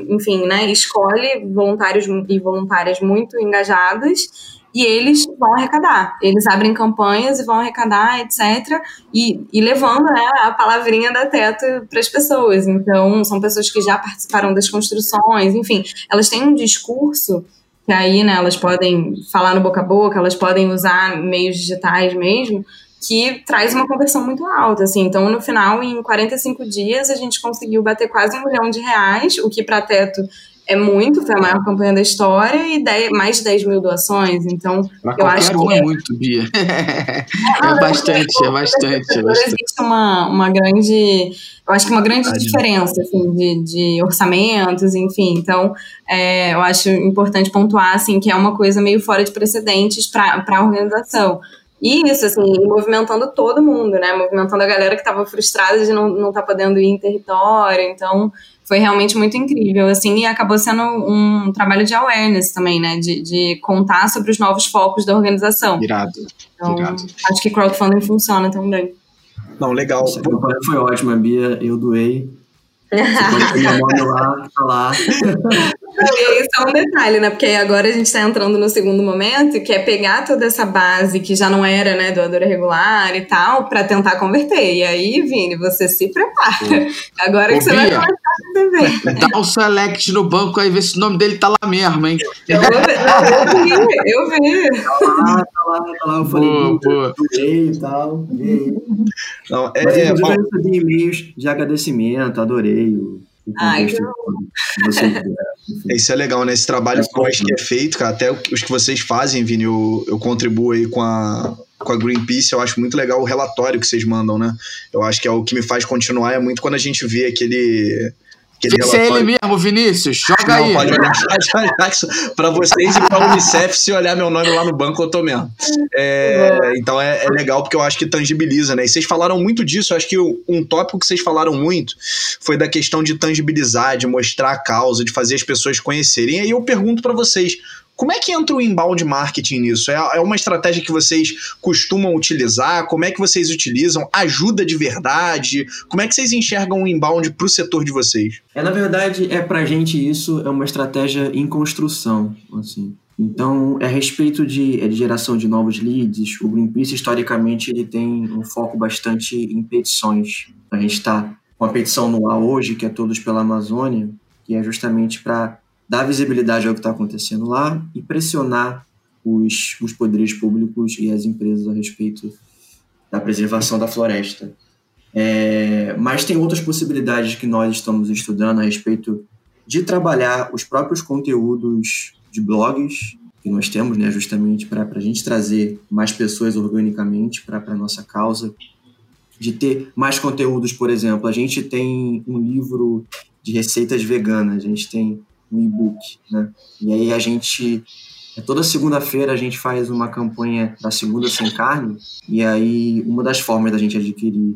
enfim, né, escolhe voluntários e voluntárias muito engajadas e eles vão arrecadar. Eles abrem campanhas e vão arrecadar, etc. E, e levando né, a palavrinha da Teto para as pessoas. Então, são pessoas que já participaram das construções, enfim, elas têm um discurso que aí né, elas podem falar no boca a boca, elas podem usar meios digitais mesmo, que traz uma conversão muito alta, assim. Então, no final, em 45 dias, a gente conseguiu bater quase um milhão de reais, o que para teto é muito, foi a maior campanha da história e 10, mais de 10 mil doações. Então, pra eu acho um que. É muito, Bia. é, é bastante, é bastante. É bastante. Existe uma, uma grande. Eu acho que uma grande diferença assim, de, de orçamentos, enfim. Então, é, eu acho importante pontuar assim, que é uma coisa meio fora de precedentes para a organização. E isso, assim, movimentando todo mundo, né? Movimentando a galera que estava frustrada de não estar tá podendo ir em território. Então, foi realmente muito incrível, assim, e acabou sendo um trabalho de awareness também, né? De, de contar sobre os novos focos da organização. Irado. Então, Irado. acho que crowdfunding funciona também. Não, legal. Essa campanha foi ótima, Bia. Eu doei. Você pode ter meu nome lá, tá lá. E isso é um detalhe, né? Porque agora a gente está entrando no segundo momento, que é pegar toda essa base que já não era, né, doadora regular e tal, para tentar converter. E aí, Vini, você se prepara. Agora Ô, que você Bia, vai começar a escrever. Dá um select no banco aí, vê se o nome dele tá lá mesmo, hein? Eu, ver, eu vi, eu vi. Tá lá, tá lá, tá lá. Eu falei, Boa, boa. e tal. E aí? Não, Mas, é, inclusive, bom, eu recebi e-mails de agradecimento, adorei o Ai. Enfim. isso é legal, né? Esse trabalho É que eu acho que é feito, cara, até os que vocês fazem, Vini, eu, eu contribuo aí com a, com a Greenpeace, eu acho muito legal o relatório que vocês mandam, né? Eu acho que é o que me faz continuar, é muito quando a gente vê aquele. Vê é ele mesmo, Vinícius. Joga Não, aí. pode olhar. Para vocês e para Unicef, se olhar meu nome lá no banco, eu tô mesmo. É, então é, é legal porque eu acho que tangibiliza, né? E vocês falaram muito disso. Eu acho que um tópico que vocês falaram muito foi da questão de tangibilizar, de mostrar a causa, de fazer as pessoas conhecerem. E aí eu pergunto para vocês. Como é que entra o inbound marketing nisso? É, é uma estratégia que vocês costumam utilizar? Como é que vocês utilizam? Ajuda de verdade? Como é que vocês enxergam o inbound para o setor de vocês? É, na verdade, é pra gente isso é uma estratégia em construção, assim. Então, é a respeito de, é de geração de novos leads. O Greenpeace, historicamente, ele tem um foco bastante em petições. A gente está com a petição no ar hoje, que é Todos pela Amazônia, que é justamente para dar visibilidade ao que está acontecendo lá e pressionar os, os poderes públicos e as empresas a respeito da preservação da floresta. É, mas tem outras possibilidades que nós estamos estudando a respeito de trabalhar os próprios conteúdos de blogs que nós temos, né, justamente para a gente trazer mais pessoas organicamente para a nossa causa, de ter mais conteúdos, por exemplo, a gente tem um livro de receitas veganas, a gente tem um e-book, né, e aí a gente toda segunda-feira a gente faz uma campanha da segunda sem carne e aí uma das formas da gente adquirir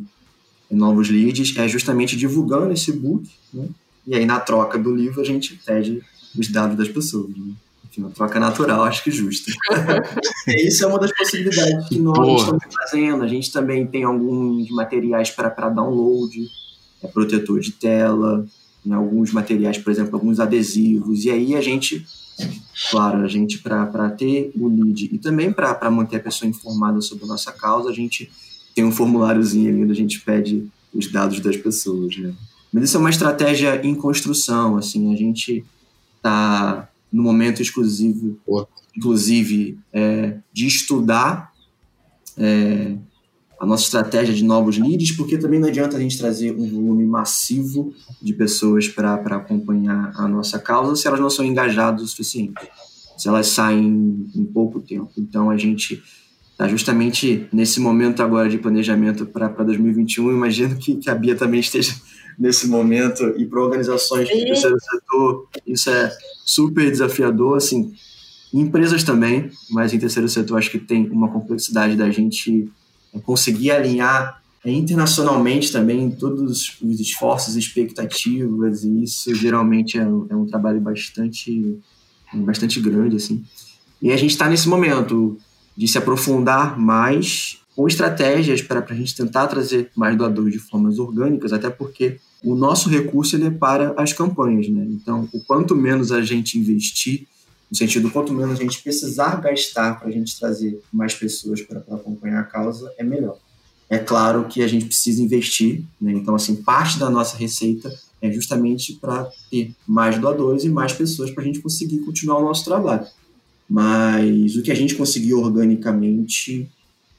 novos leads é justamente divulgando esse book, né? E aí na troca do livro a gente pede os dados das pessoas. Né? Enfim, uma troca natural, acho que justa. isso é uma das possibilidades que nós Boa. estamos fazendo. A gente também tem alguns materiais para download, é protetor de tela, né? alguns materiais, por exemplo, alguns adesivos. E aí a gente, claro, a gente para ter o lead e também para manter a pessoa informada sobre a nossa causa, a gente tem um formuláriozinho ali onde a gente pede os dados das pessoas, né? Mas isso é uma estratégia em construção, assim, a gente está no momento exclusivo, inclusive, é, de estudar é, a nossa estratégia de novos leads, porque também não adianta a gente trazer um volume massivo de pessoas para acompanhar a nossa causa se elas não são engajadas o suficiente, se elas saem em pouco tempo. Então a gente está justamente nesse momento agora de planejamento para 2021. Imagino que, que a Bia também esteja nesse momento e para organizações do terceiro setor isso é super desafiador, assim, em empresas também, mas em terceiro setor acho que tem uma complexidade da gente conseguir alinhar é, internacionalmente também todos os esforços expectativas e isso geralmente é, um- é um trabalho bastante bastante grande assim e a gente está nesse momento de se aprofundar mais com estratégias para a gente tentar trazer mais doadores de formas orgânicas, até porque o nosso recurso ele é para as campanhas, né? Então, o quanto menos a gente investir, no sentido, quanto menos a gente precisar gastar para a gente trazer mais pessoas para acompanhar a causa, é melhor. É claro que a gente precisa investir, né? Então, assim, parte da nossa receita é justamente para ter mais doadores e mais pessoas para a gente conseguir continuar o nosso trabalho. Mas o que a gente conseguiu organicamente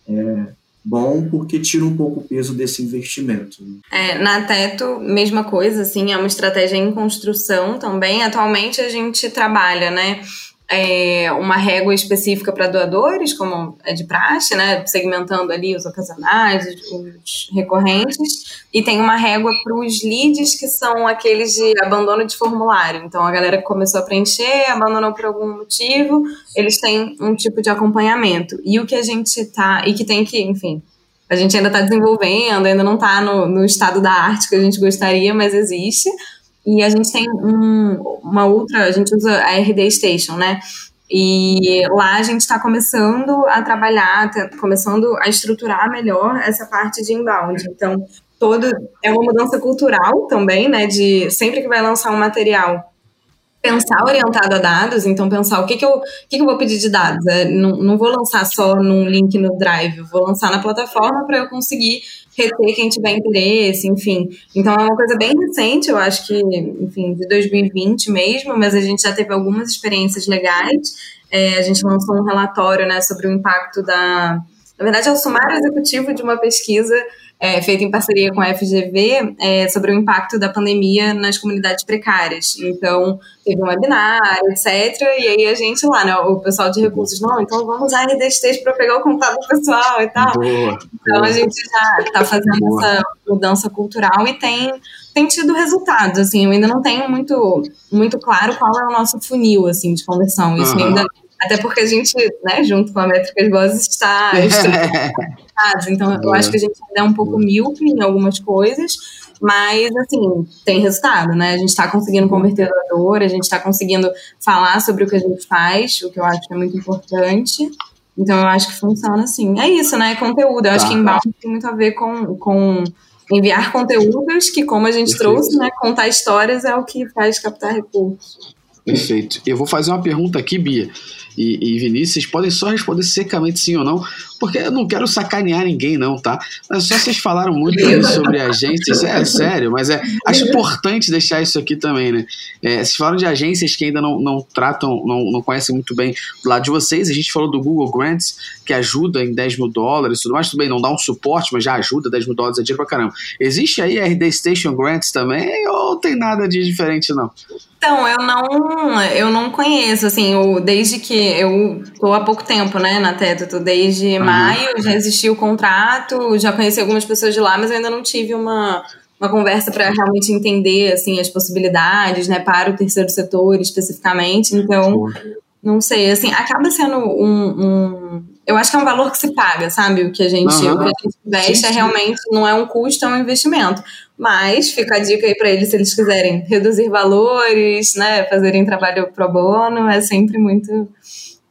é, bom porque tira um pouco o peso desse investimento. É, na Teto, mesma coisa, assim, é uma estratégia em construção também. Atualmente a gente trabalha, né? É, uma régua específica para doadores, como é de praxe, né, segmentando ali os ocasionais, os recorrentes, e tem uma régua para os leads, que são aqueles de abandono de formulário. Então, a galera que começou a preencher, abandonou por algum motivo, eles têm um tipo de acompanhamento. E o que a gente tá, e que tem que, enfim, a gente ainda está desenvolvendo, ainda não está no, no estado da arte que a gente gostaria, mas existe e a gente tem um, uma outra, a gente usa a RD Station, né? E lá a gente está começando a trabalhar, tá começando a estruturar melhor essa parte de inbound. Então, todo é uma mudança cultural também, né? De sempre que vai lançar um material, pensar orientado a dados, então pensar o que, que, eu, o que, que eu vou pedir de dados. É, não, não vou lançar só num link no Drive, vou lançar na plataforma para eu conseguir reter quem tiver interesse, enfim. Então é uma coisa bem recente, eu acho que, enfim, de 2020 mesmo, mas a gente já teve algumas experiências legais. É, a gente lançou um relatório né, sobre o impacto da. Na verdade, é o sumário executivo de uma pesquisa é, feita em parceria com a FGV é, sobre o impacto da pandemia nas comunidades precárias. Então, teve um webinar, etc. E aí a gente lá, né, o pessoal de recursos, não, então vamos usar a RDST para pegar o contato pessoal e tal. Boa, então boa. a gente já está fazendo boa. essa mudança cultural e tem, tem tido resultados, assim, eu ainda não tenho muito, muito claro qual é o nosso funil, assim, de conversão. Isso uhum. ainda até porque a gente, né, junto com a Métricas Vozes, está Então, eu acho que a gente ainda é um pouco míope em algumas coisas, mas, assim, tem resultado, né? A gente está conseguindo converter doador, a gente está conseguindo falar sobre o que a gente faz, o que eu acho que é muito importante. Então, eu acho que funciona assim. É isso, né? Conteúdo. Eu tá. acho que embalde tem muito a ver com, com enviar conteúdos, que, como a gente Perfeito. trouxe, né? Contar histórias é o que faz captar recursos. Perfeito. Eu vou fazer uma pergunta aqui, Bia e, e Vinícius, podem só responder secamente sim ou não, porque eu não quero sacanear ninguém, não, tá? Mas só vocês falaram muito sobre agências, é sério, mas é, acho importante deixar isso aqui também, né? É, vocês falaram de agências que ainda não, não tratam, não, não conhecem muito bem do lado de vocês. A gente falou do Google Grants, que ajuda em 10 mil dólares tudo mais, tudo bem, não dá um suporte, mas já ajuda, 10 mil dólares é dinheiro pra caramba. Existe aí a RD Station Grants também, ou tem nada de diferente, não? Então, eu não, eu não conheço, assim, eu, desde que eu tô há pouco tempo, né, na Teto, tô desde uhum. maio, já existiu o contrato, já conheci algumas pessoas de lá, mas eu ainda não tive uma, uma conversa para realmente entender, assim, as possibilidades, né, para o terceiro setor especificamente, então, não sei, assim, acaba sendo um, um eu acho que é um valor que se paga, sabe? O que a gente, uhum. o que a gente investe sim, sim. é realmente não é um custo, é um investimento. Mas fica a dica aí para eles se eles quiserem reduzir valores, né, fazerem trabalho pro bono, é sempre muito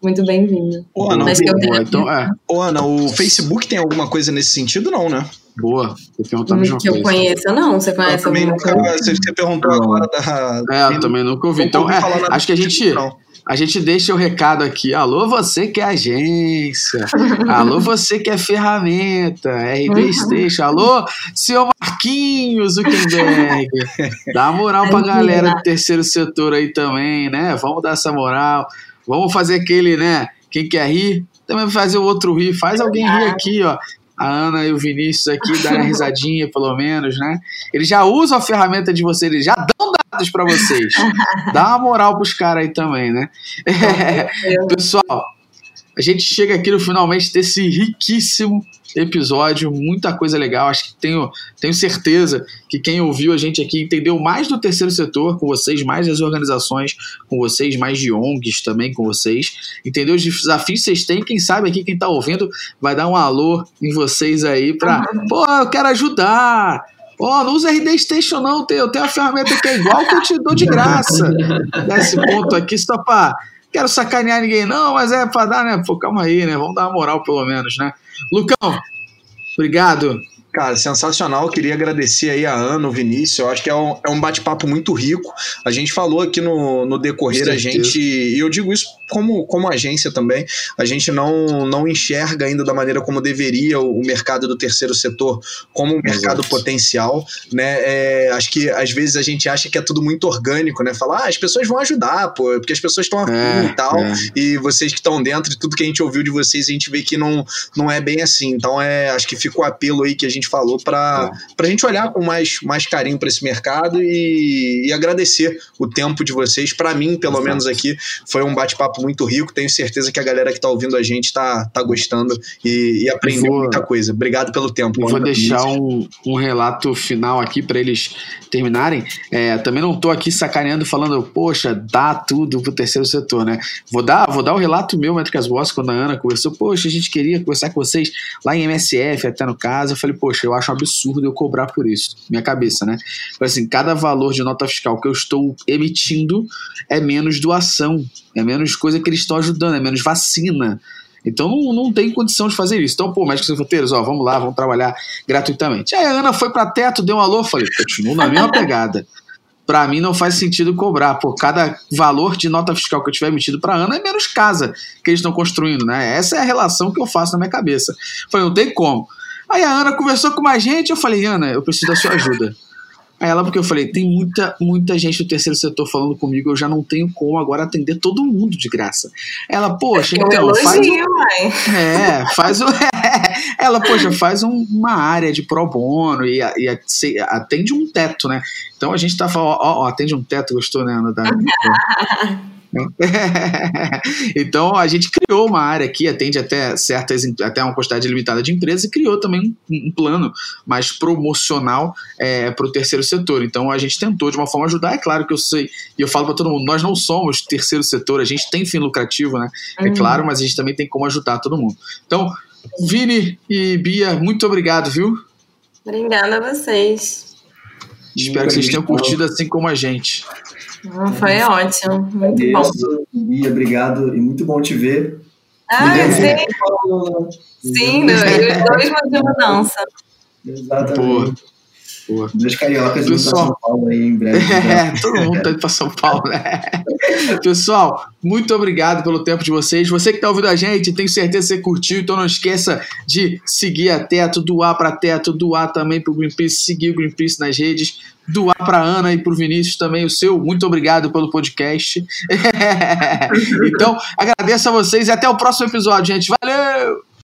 muito bem-vindo. Ô, Ana, Mas tenho... então, é. Ô, Ana, o Facebook tem alguma coisa nesse sentido, não, né? Boa, eu perguntar a mesma que coisa. Que eu conheça, não. Você conhece eu também nunca, Você perguntou agora da. É, eu também nunca ouvi. Então, é, acho que a gente. Não a gente deixa o recado aqui. Alô, você que é agência. Alô, você que é ferramenta. RD uhum. Station. Alô, seu Marquinhos Zuckerberg. Dá moral pra galera do terceiro setor aí também, né? Vamos dar essa moral. Vamos fazer aquele, né? Quem quer rir, também fazer o outro rir. Faz alguém rir aqui, ó a Ana e o Vinícius aqui darem uma risadinha, pelo menos, né? Eles já usam a ferramenta de vocês, eles já dão dados para vocês. Dá uma moral pros caras aí também, né? É, pessoal, a gente chega aqui no finalmente desse riquíssimo episódio, muita coisa legal. Acho que tenho, tenho certeza que quem ouviu a gente aqui entendeu mais do terceiro setor com vocês, mais das organizações com vocês, mais de ONGs também com vocês. Entendeu os desafios que vocês têm. Quem sabe aqui, quem está ouvindo, vai dar um alô em vocês aí para, uhum. pô, eu quero ajudar. Ó, oh, não usa RD Station não, eu tenho a ferramenta que é igual que eu te dou de graça. Nesse ponto aqui, só para quero sacanear ninguém, não, mas é para dar, né? Pô, calma aí, né? Vamos dar uma moral pelo menos, né? Lucão, obrigado. Cara, sensacional. Queria agradecer aí a Ana, o Vinícius. Eu acho que é um, é um bate-papo muito rico. A gente falou aqui no, no decorrer, a gente, e eu digo isso como, como agência também, a gente não, não enxerga ainda da maneira como deveria o, o mercado do terceiro setor como um mercado Exato. potencial. Né? É, acho que às vezes a gente acha que é tudo muito orgânico, né? Falar, ah, as pessoas vão ajudar, pô, porque as pessoas estão é, e tal, é. e vocês que estão dentro de tudo que a gente ouviu de vocês, a gente vê que não, não é bem assim. Então, é, acho que fica o apelo aí que a gente falou para é. a gente olhar com mais, mais carinho para esse mercado e, e, agradecer o tempo de vocês. Para mim, pelo Exato. menos aqui, foi um bate-papo muito rico. Tenho certeza que a galera que está ouvindo a gente está tá gostando e, e aprendeu vou, muita coisa. Obrigado pelo tempo. Vou deixar um, um relato final aqui para eles terminarem. É, também não estou aqui sacaneando falando, poxa, dá tudo pro terceiro setor, né? Vou dar, vou dar o um relato meu, Métricas Boss, quando a Ana conversou, poxa, a gente queria conversar com vocês lá em MSF, até no caso. Eu falei, poxa, eu acho um absurdo eu cobrar por isso. Minha cabeça, né? Assim, cada valor de nota fiscal que eu estou emitindo é menos doação, é menos coisa que eles estão ajudando, é menos vacina. Então não, não tem condição de fazer isso. Então, pô, médicos e roteiros, ó, vamos lá, vamos trabalhar gratuitamente. Aí a Ana foi para teto, deu um alô, falei, continuo na mesma pegada. Para mim não faz sentido cobrar, por cada valor de nota fiscal que eu tiver emitido para Ana é menos casa que eles estão construindo, né? Essa é a relação que eu faço na minha cabeça. Falei, não tem como. Aí a Ana conversou com mais gente, eu falei, Ana, eu preciso da sua ajuda. Ela, porque eu falei, tem muita, muita gente do terceiro setor falando comigo, eu já não tenho como agora atender todo mundo de graça. Ela, poxa, então, elogio, faz um, É, faz o. ela, poxa, faz um, uma área de pro bono e, e, atende um teto, né? Então a gente tá falando, ó, ó, atende um teto, gostou, né, Ana? Da, então a gente criou uma área que atende até certas, até uma quantidade limitada de empresas e criou também um, um plano mais promocional é, para o terceiro setor. Então a gente tentou de uma forma ajudar. É claro que eu sei, e eu falo para todo mundo, nós não somos terceiro setor, a gente tem fim lucrativo, né? É uhum. É claro, mas a gente também tem como ajudar todo mundo. Então, Vini e Bia, muito obrigado, viu? Obrigada a vocês. Espero que vocês tenham curtido assim como a gente. Ah, foi ótimo, muito Adeus, bom. Bia, obrigado e muito bom te ver. Ah, sim. Sim, dois, dois de mudança. Exatamente. Pô. Pô. Dois cariocas indo pra São Paulo aí em breve. É, todo mundo tá indo pra São Paulo, né? Pessoal, muito obrigado pelo tempo de vocês. Você que tá ouvindo a gente, tenho certeza que você curtiu, então não esqueça de seguir a Teto, doar pra Teto, doar também pro Greenpeace, seguir o Greenpeace nas redes, doar pra Ana e pro Vinícius também o seu. Muito obrigado pelo podcast. então, agradeço a vocês e até o próximo episódio, gente. Valeu!